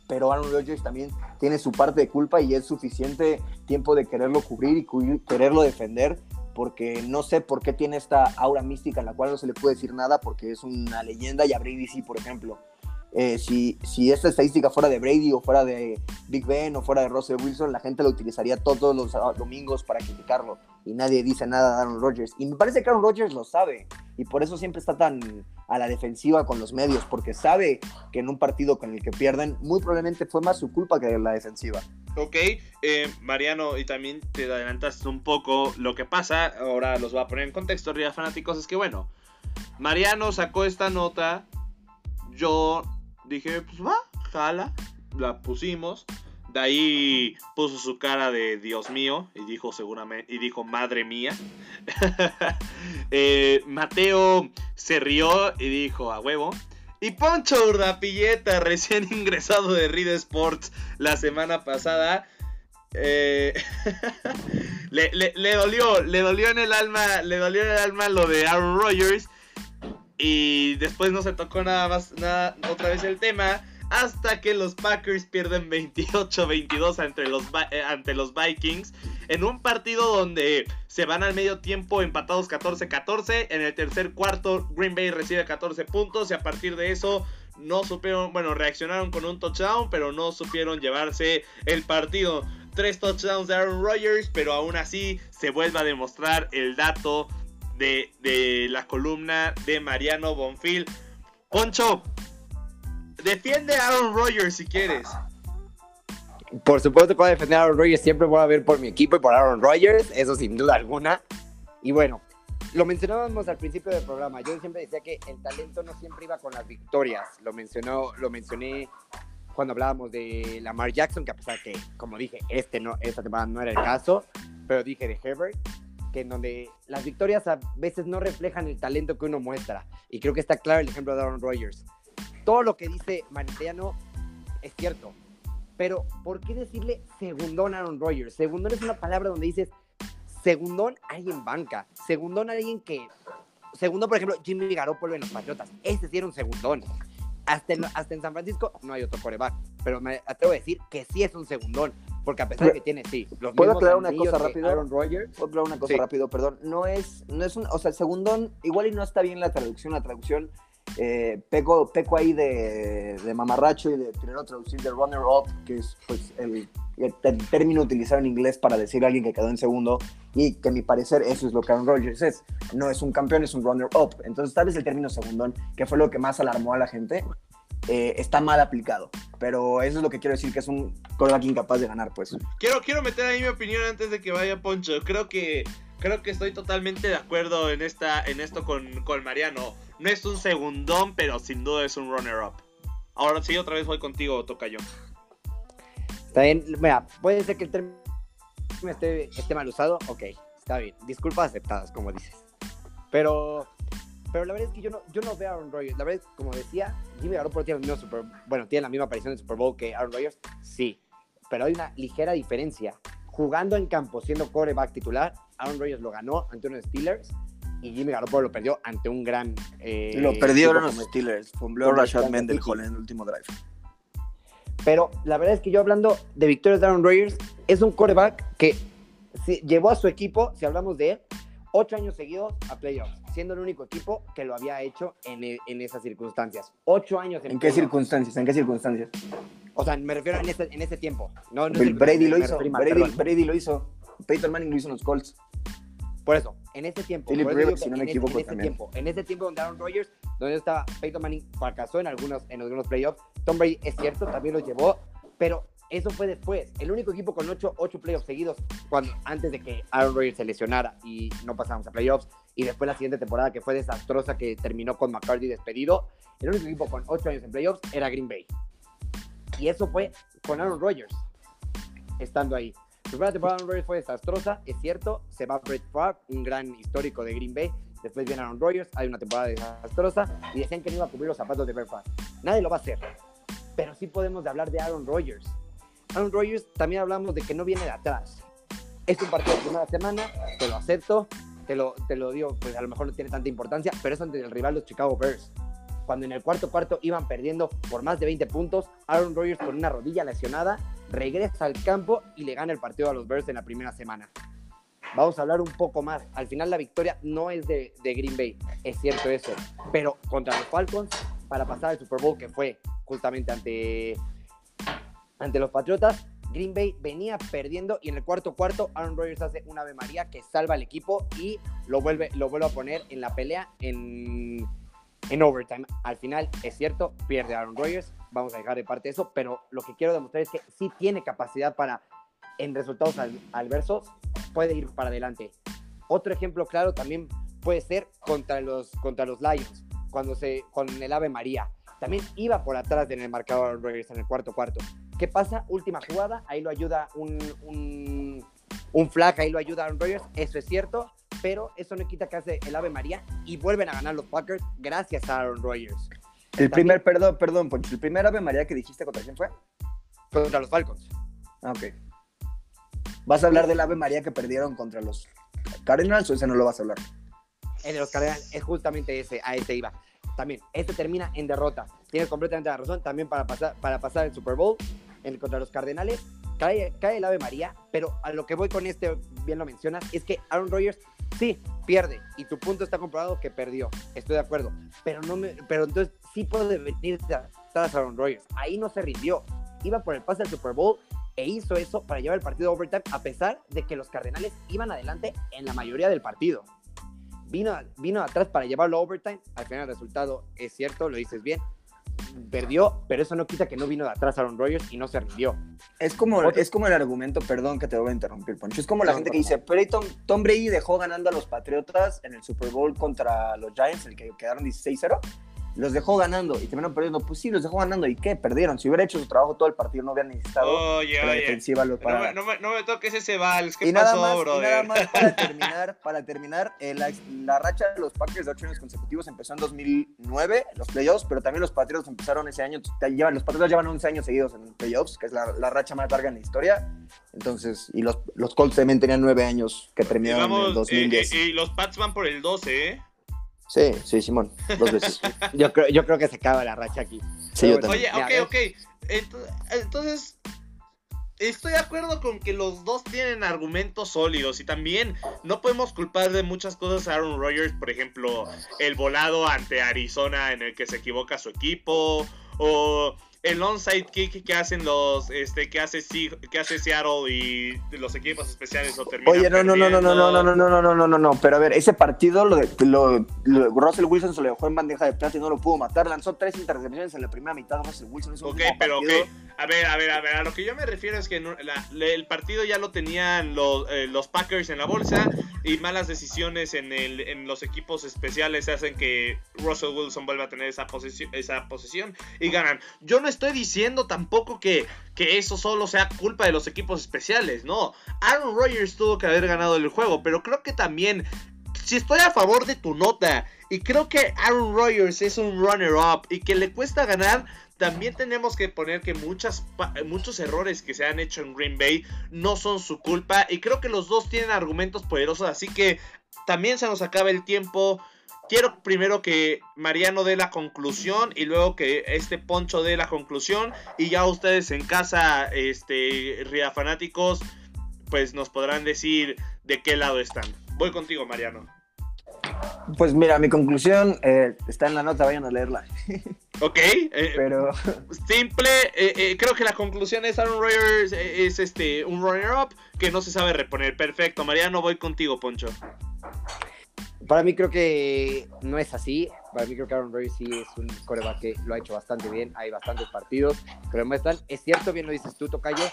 [SPEAKER 2] Pero Aaron Rodgers también tiene su parte de culpa y es suficiente tiempo de quererlo cubrir y quererlo defender porque no sé por qué tiene esta aura mística en la cual no se le puede decir nada porque es una leyenda y a Brady sí, por ejemplo. Eh, si, si esta estadística fuera de Brady o fuera de Big Ben o fuera de Russell Wilson, la gente lo utilizaría todos los domingos para criticarlo y nadie dice nada de Aaron Rodgers. Y me parece que Aaron Rodgers lo sabe y por eso siempre está tan a la defensiva con los medios, porque sabe que en un partido con el que pierden, muy probablemente fue más su culpa que la defensiva.
[SPEAKER 1] Ok, eh, Mariano, y también te adelantaste un poco lo que pasa, ahora los voy a poner en contexto, Ría Fanáticos, es que bueno, Mariano sacó esta nota, yo dije, pues va, jala, la pusimos, de ahí puso su cara de Dios mío y dijo seguramente y dijo madre mía. *laughs* Eh, Mateo se rió y dijo a huevo. Y Poncho Urdapilleta, recién *laughs* ingresado de Reed Sports la semana pasada, eh, *laughs* le, dolió, le dolió en el alma, le dolió en el alma lo de Aaron Rodgers. Y después no se tocó nada más, nada, otra vez el tema hasta que los Packers pierden 28-22 ante los, eh, ante los Vikings en un partido donde se van al medio tiempo empatados 14-14. En el tercer cuarto Green Bay recibe 14 puntos y a partir de eso no supieron, bueno, reaccionaron con un touchdown, pero no supieron llevarse el partido. tres touchdowns de Aaron Rodgers, pero aún así se vuelve a demostrar el dato de, de la columna de Mariano Bonfil. Poncho, defiende a Aaron Rodgers si quieres.
[SPEAKER 3] Por supuesto que voy a defender a Aaron Rodgers, siempre voy a ver por mi equipo y por Aaron Rodgers, eso sin duda alguna. Y bueno, lo mencionábamos al principio del programa, yo siempre decía que el talento no siempre iba con las victorias, lo, mencionó, lo mencioné cuando hablábamos de Lamar Jackson, que a pesar que, como dije, este no, esta temporada no era el caso, pero dije de Herbert, que en donde las victorias a veces no reflejan el talento que uno muestra. Y creo que está claro el ejemplo de Aaron Rodgers. Todo lo que dice Mariano es cierto. Pero, ¿por qué decirle segundón a Aaron Rodgers? Segundón es una palabra donde dices segundón alguien banca. Segundón alguien que. Segundón, por ejemplo, Jimmy Garoppolo en los Patriotas. Ese sí era un segundón. Hasta en, hasta en San Francisco no hay otro coreback. Pero me atrevo a decir que sí es un segundón. Porque a pesar de que tiene, sí,
[SPEAKER 2] los ¿Puedo aclarar una cosa rápido? Aaron Rodgers. ¿Puedo aclarar una cosa rápido? Perdón. No es, no es un. O sea, el segundón, igual y no está bien la traducción. La traducción eh, peco, peco ahí de, de, mamarracho y de primero traducir de runner up, que es pues el, el, término utilizado en inglés para decir a alguien que quedó en segundo, y que a mi parecer eso es lo que Aaron Rodgers es. No es un campeón, es un runner up. Entonces, tal vez el término segundón, que fue lo que más alarmó a la gente, eh, está mal aplicado. Pero eso es lo que quiero decir, que es un quarterback incapaz de ganar, pues.
[SPEAKER 1] Quiero, quiero meter ahí mi opinión antes de que vaya Poncho. Creo que, creo que estoy totalmente de acuerdo en, esta, en esto con, con Mariano. No es un segundón, pero sin duda es un runner-up. Ahora sí, otra vez voy contigo, Tocayo.
[SPEAKER 3] Está bien, mira, puede ser que el término esté, esté mal usado, ok, está bien. Disculpas aceptadas, como dices. Pero, pero la verdad es que yo no, yo no veo a Aaron Rodgers. La verdad es como decía, Jimmy Garoppolo tiene, super, bueno, tiene la misma aparición en Super Bowl que Aaron Rodgers, sí. Pero hay una ligera diferencia. Jugando en campo, siendo coreback titular, Aaron Rodgers lo ganó ante unos Steelers y Jimmy Garoppolo lo perdió ante un gran.
[SPEAKER 2] Eh, lo perdieron los Steelers. Fumbló Rashad Mendenhall en el último drive.
[SPEAKER 3] Pero la verdad es que yo hablando de victorias de Aaron Rodgers, es un quarterback que llevó a su equipo, si hablamos de él, ocho años seguidos a playoffs, siendo el único equipo que lo había hecho en, e, en esas circunstancias. Ocho años
[SPEAKER 2] en ¿En qué circunstancias? ¿En qué circunstancias?
[SPEAKER 3] O sea, me refiero en ese, en ese tiempo.
[SPEAKER 2] No, Brady, lo hizo. Brady, Brady, lo hizo. Peyton Manning lo hizo en los Colts.
[SPEAKER 3] Por eso, en ese tiempo, en, ese, tiempo, en ese tiempo donde Aaron Rodgers, donde estaba Peyton Manning, fracasó en algunos, en algunos playoffs. Tom Brady es cierto, también los llevó, pero eso fue después. El único equipo con ocho, ocho playoffs seguidos, cuando, antes de que Aaron Rodgers se lesionara y no pasamos a playoffs, y después la siguiente temporada que fue desastrosa, que terminó con McCarthy despedido, el único equipo con ocho años en playoffs era Green Bay. Y eso fue con Aaron Rodgers, estando ahí. Primera temporada de Aaron fue desastrosa, es cierto. Se va Brett Favre, un gran histórico de Green Bay. Después viene Aaron Rodgers, hay una temporada desastrosa y decían que no iba a cubrir los zapatos de Brett Favre. Nadie lo va a hacer. Pero sí podemos hablar de Aaron Rodgers. Aaron Rodgers también hablamos de que no viene de atrás. Es un partido de primera semana, te lo acepto, te lo, te lo digo, pues a lo mejor no tiene tanta importancia, pero es ante el rival los Chicago Bears. Cuando en el cuarto cuarto iban perdiendo por más de 20 puntos, Aaron Rodgers con una rodilla lesionada regresa al campo y le gana el partido a los Bears en la primera semana. Vamos a hablar un poco más. Al final la victoria no es de, Green Bay, es cierto eso. Pero contra los Falcons, para pasar al Super Bowl que fue justamente ante, ante los Patriotas, Green Bay venía perdiendo y en el cuarto cuarto Aaron Rodgers hace una Ave María que salva al equipo y lo vuelve, lo vuelve a poner en la pelea en, en overtime. Al final, es cierto, pierde Aaron Rodgers, vamos a dejar de parte eso, pero lo que quiero demostrar es que sí tiene capacidad para, en resultados adversos, puede ir para adelante. Otro ejemplo claro también puede ser contra los, contra los Lions, cuando se, con el Ave María. También iba por atrás en el marcador Aaron Rodgers en el cuarto cuarto. ¿Qué pasa? Última jugada, ahí lo ayuda un, un, un flag, ahí lo ayuda Aaron Rodgers, eso es cierto, pero eso no quita que hace el Ave María y vuelven a ganar los Packers gracias a Aaron Rodgers.
[SPEAKER 2] El primer, perdón, perdón, Poncho, ¿el primer Ave María que dijiste contra quién fue?
[SPEAKER 3] Contra los Falcons.
[SPEAKER 2] Ah, ok. ¿Vas a hablar del Ave María que perdieron contra los Cardinals o ese no lo vas a hablar?
[SPEAKER 3] El de los Cardinals es justamente ese, a ese iba. También, este termina en derrota. Tienes completamente la razón. También para pasar, para pasar el Super Bowl en, contra los Cardenales, cae, cae el Ave María. Pero a lo que voy con este, bien lo mencionas, es que Aaron Rodgers Sí, pierde. Y tu punto está comprobado que perdió. Estoy de acuerdo. Pero no me, pero entonces sí puede venir atrás Aaron Rodgers. Ahí no se rindió. Iba por el pase al Super Bowl e hizo eso para llevar el partido a overtime a pesar de que los Cardenales iban adelante en la mayoría del partido. Vino, vino atrás para llevarlo a overtime, al final el resultado es cierto, lo dices bien, perdió, pero eso no quita que no vino de atrás Aaron Rodgers y no se rindió.
[SPEAKER 2] Es como, es como el argumento, perdón que te voy a interrumpir, Poncho. Es como la gente que dice, pero Tom, Tom, Brady dejó ganando a los Patriotas en el Super Bowl contra los Giants, el que quedaron 16-0 los dejó ganando y terminaron perdiendo. Pues sí, los dejó ganando. ¿Y qué? Perdieron. Si hubiera hecho su trabajo todo el partido, no hubiera necesitado
[SPEAKER 1] oye, la defensiva.
[SPEAKER 2] Lo
[SPEAKER 1] para... no, me, no, me, toques ese vals. ¿Qué y pasó,
[SPEAKER 2] nada más,
[SPEAKER 1] brother?
[SPEAKER 2] Y nada más para *laughs* terminar, para terminar eh, la, la, racha de los Packers de ocho años consecutivos empezó en 2009, los playoffs, pero también los Patriots empezaron ese año. Llevan, los Patriots llevan 11 años seguidos en playoffs, que es la, la, racha más larga en la historia. Entonces, y los, los Colts también tenían 9 años que terminaron en el 2010.
[SPEAKER 1] Eh, eh, y los Pats van por el 12, ¿eh?
[SPEAKER 2] Sí, sí, Simón, dos veces. *laughs*
[SPEAKER 3] yo, creo, yo creo que se acaba la racha aquí.
[SPEAKER 2] Sí, yo también.
[SPEAKER 1] Oye, ok, ok. Entonces, estoy de acuerdo con que los dos tienen argumentos sólidos y también no podemos culpar de muchas cosas a Aaron Rodgers, por ejemplo, el volado ante Arizona en el que se equivoca su equipo o el onside kick que hacen los este que hace que hace Seattle y los equipos especiales lo terminan
[SPEAKER 2] Oye, no, no, no, no, no, no, no, no, no, no, no, no, no, pero a ver, ese partido lo, lo, lo, Russell Wilson se lo dejó en bandeja de plata y no lo pudo matar, lanzó tres intercepciones en la primera mitad Russell Wilson, es un
[SPEAKER 1] Ok, pero ok, a ver, a ver, a ver, a lo que yo me refiero es que la, el partido ya lo tenían los, eh, los Packers en la bolsa y malas decisiones en, el, en los equipos especiales hacen que Russell Wilson vuelva a tener esa posición, esa posición y ganan. Yo no estoy diciendo tampoco que, que eso solo sea culpa de los equipos especiales, no. Aaron Rodgers tuvo que haber ganado el juego, pero creo que también, si estoy a favor de tu nota y creo que Aaron Rodgers es un runner-up y que le cuesta ganar, también tenemos que poner que muchas, muchos errores que se han hecho en Green Bay no son su culpa. Y creo que los dos tienen argumentos poderosos. Así que también se nos acaba el tiempo. Quiero primero que Mariano dé la conclusión y luego que este Poncho dé la conclusión y ya ustedes en casa, este, Ria fanáticos, pues nos podrán decir de qué lado están. Voy contigo, Mariano.
[SPEAKER 2] Pues mira, mi conclusión eh, está en la nota, vayan a leerla. *laughs*
[SPEAKER 1] Ok, eh,
[SPEAKER 2] pero
[SPEAKER 1] simple. Eh, creo que la conclusión es Aaron Rodgers es este un runner up que no se sabe reponer. Perfecto, Mariano, voy contigo, Poncho.
[SPEAKER 3] Para mí creo que no es así. Para mí creo que Aaron Rodgers sí es un coreback que lo ha hecho bastante bien. Hay bastantes partidos que lo muestran. Es cierto, bien lo dices tú, Tocayo.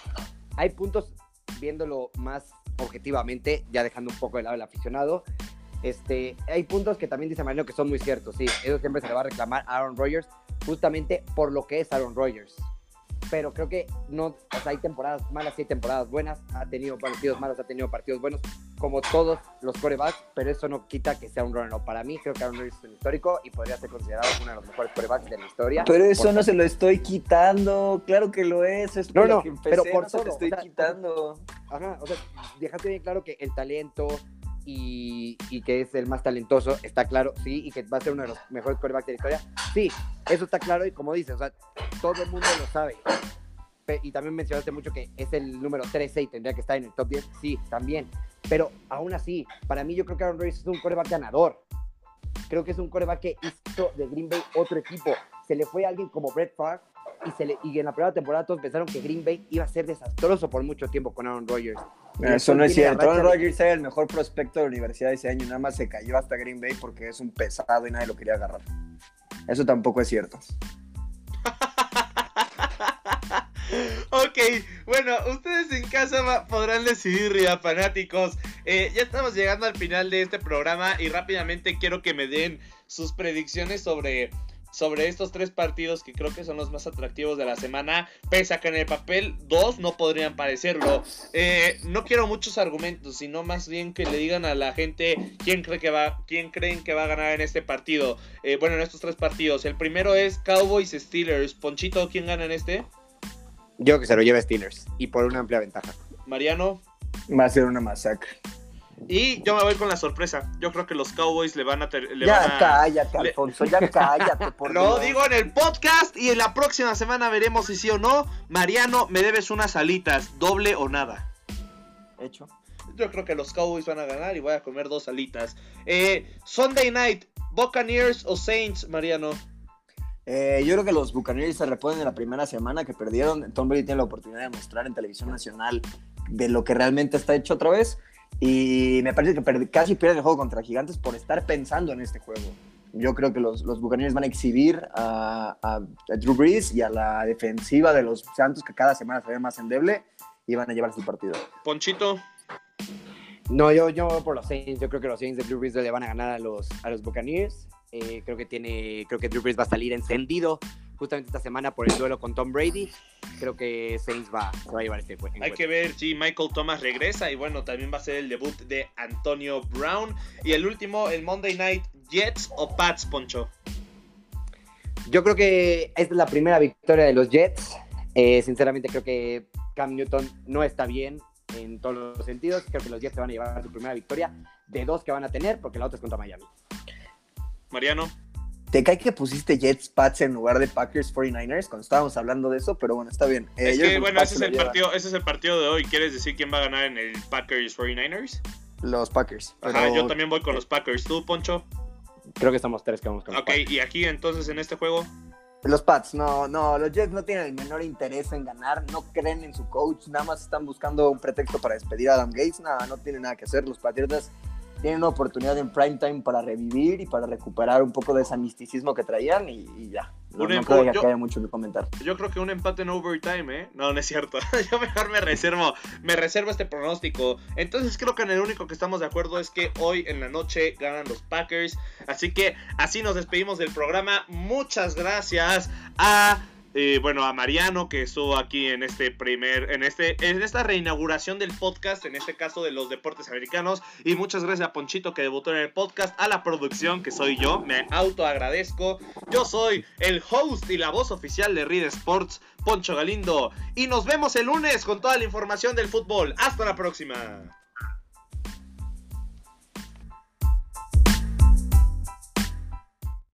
[SPEAKER 3] Hay puntos viéndolo más objetivamente, ya dejando un poco de lado el aficionado, este, hay puntos que también dice Marino que son muy ciertos, sí. Eso siempre se le va a reclamar a Aaron Rodgers, justamente por lo que es Aaron Rodgers. Pero creo que no, o sea, hay temporadas malas y hay temporadas buenas. Ha tenido partidos malos, ha tenido partidos buenos, como todos los corebacks, pero eso no quita que sea un runner. Para mí, creo que Aaron Rodgers es un histórico y podría ser considerado uno de los mejores corebacks de la historia.
[SPEAKER 2] Pero eso no se lo estoy quitando, claro que lo es. es
[SPEAKER 3] no, no, pero por
[SPEAKER 2] no lo estoy quitando.
[SPEAKER 3] Ajá, o sea, dejaste bien claro que el talento, y, que es el más talentoso, está claro, sí, y que va a ser uno de los mejores quarterbacks de la historia, sí, eso está claro y como dices, o sea, todo el mundo lo sabe. Y también mencionaste mucho que es el número 13 y tendría que estar en el top 10, sí, también. Pero aún así, para mí yo creo que Aaron Rodgers es un quarterback ganador. Creo que es un quarterback que hizo de Green Bay otro equipo. Se le fue a alguien como Brett Favre y, se le, y en la primera temporada todos pensaron que Green Bay iba a ser desastroso por mucho tiempo con Aaron Rodgers.
[SPEAKER 2] Eso no es cierto. Aaron Rodgers era el mejor prospecto de la universidad ese año y nada más se cayó hasta Green Bay porque es un pesado y nadie lo quería agarrar. Eso tampoco es cierto. *laughs*
[SPEAKER 1] ok, bueno, ustedes en casa podrán decidir, Ria fanáticos. Eh, ya estamos llegando al final de este programa y rápidamente quiero que me den sus predicciones sobre sobre estos tres partidos que creo que son los más atractivos de la semana, pese a que en el papel dos no podrían parecerlo. Eh, no quiero muchos argumentos, sino más bien que le digan a la gente quién cree que va, quién creen que va a ganar en este partido. Eh, bueno, en estos tres partidos. El primero es Cowboys Steelers. Ponchito, ¿quién gana en este?
[SPEAKER 3] Yo que se lo lleve Steelers y por una amplia ventaja.
[SPEAKER 1] Mariano.
[SPEAKER 2] Va a ser una masacre.
[SPEAKER 1] Y yo me voy con la sorpresa. Yo creo que los Cowboys le van a.
[SPEAKER 2] ya cállate, Alfonso, ya *laughs* cállate.
[SPEAKER 1] Por Lo digo en el podcast y en la próxima semana veremos si sí o no. Mariano, me debes unas alitas, doble o nada.
[SPEAKER 2] Hecho.
[SPEAKER 1] Yo creo que los Cowboys van a ganar y voy a comer dos alitas. Eh, Sunday night, Buccaneers o Saints, Mariano.
[SPEAKER 2] Eh, yo creo que los Buccaneers se reponen en la primera semana que perdieron. Tom Brady tiene la oportunidad de mostrar en televisión nacional de lo que realmente está hecho otra vez. Y me parece que casi pierde el juego contra Gigantes por estar pensando en este juego. Yo creo que los, los Buccaneers van a exhibir a, a, Drew Brees y a la defensiva de los Santos, que cada semana se ve más endeble, y van a llevarse el partido.
[SPEAKER 1] Ponchito.
[SPEAKER 3] No, yo, yo por los Saints. Yo creo que los Saints de Drew Brees le van a ganar a los, a los Buccaneers. Eh, creo que tiene, creo que Drew Brees va a salir encendido justamente esta semana por el duelo con Tom Brady. Creo que Saints va, se va a llevar este
[SPEAKER 1] encuentro. Hay que ver si Michael Thomas regresa y bueno, también va a ser el debut de Antonio Brown. Y el último, el Monday Night Jets o Pats, Poncho.
[SPEAKER 3] Yo creo que esta es la primera victoria de los Jets. Eh, sinceramente creo que Cam Newton no está bien en todos los sentidos. Creo que los Jets se van a llevar su primera victoria de dos que van a tener porque la otra es contra Miami.
[SPEAKER 1] Mariano.
[SPEAKER 2] Te cae que pusiste Jets Pats en lugar de Packers 49ers cuando estábamos hablando de eso, pero bueno, está bien.
[SPEAKER 1] Eh, es que, bueno, ese es, el partido, ese es el partido de hoy. ¿Quieres decir quién va a ganar en el Packers 49ers?
[SPEAKER 2] Los Packers.
[SPEAKER 1] Ajá, yo también voy con los Packers. ¿Tú, Poncho?
[SPEAKER 3] Creo que estamos tres que vamos con
[SPEAKER 1] Ok, y aquí entonces en este juego.
[SPEAKER 2] Los Pats, no, no, los Jets no tienen el menor interés en ganar, no creen en su coach, nada más están buscando un pretexto para despedir a Adam Gates, nada, no tienen nada que hacer. Los Patriotas tienen una oportunidad en prime time para revivir y para recuperar un poco de ese misticismo que traían y, ya. No, creo que haya mucho que comentar.
[SPEAKER 1] Yo creo que un empate en overtime, ¿eh? No, no es cierto. *laughs* yo mejor me reservo, me reservo este pronóstico. Entonces creo que en el único que estamos de acuerdo es que hoy en la noche ganan los Packers. Así que así nos despedimos del programa. Muchas gracias a bueno, a Mariano que estuvo aquí en este primer, en este, en esta reinauguración del podcast, en este caso de los deportes americanos. Y muchas gracias a Ponchito que debutó en el podcast, a la producción que soy yo, me auto agradezco. Yo soy el host y la voz oficial de Read Sports, Poncho Galindo. Y nos vemos el lunes con toda la información del fútbol. Hasta la próxima.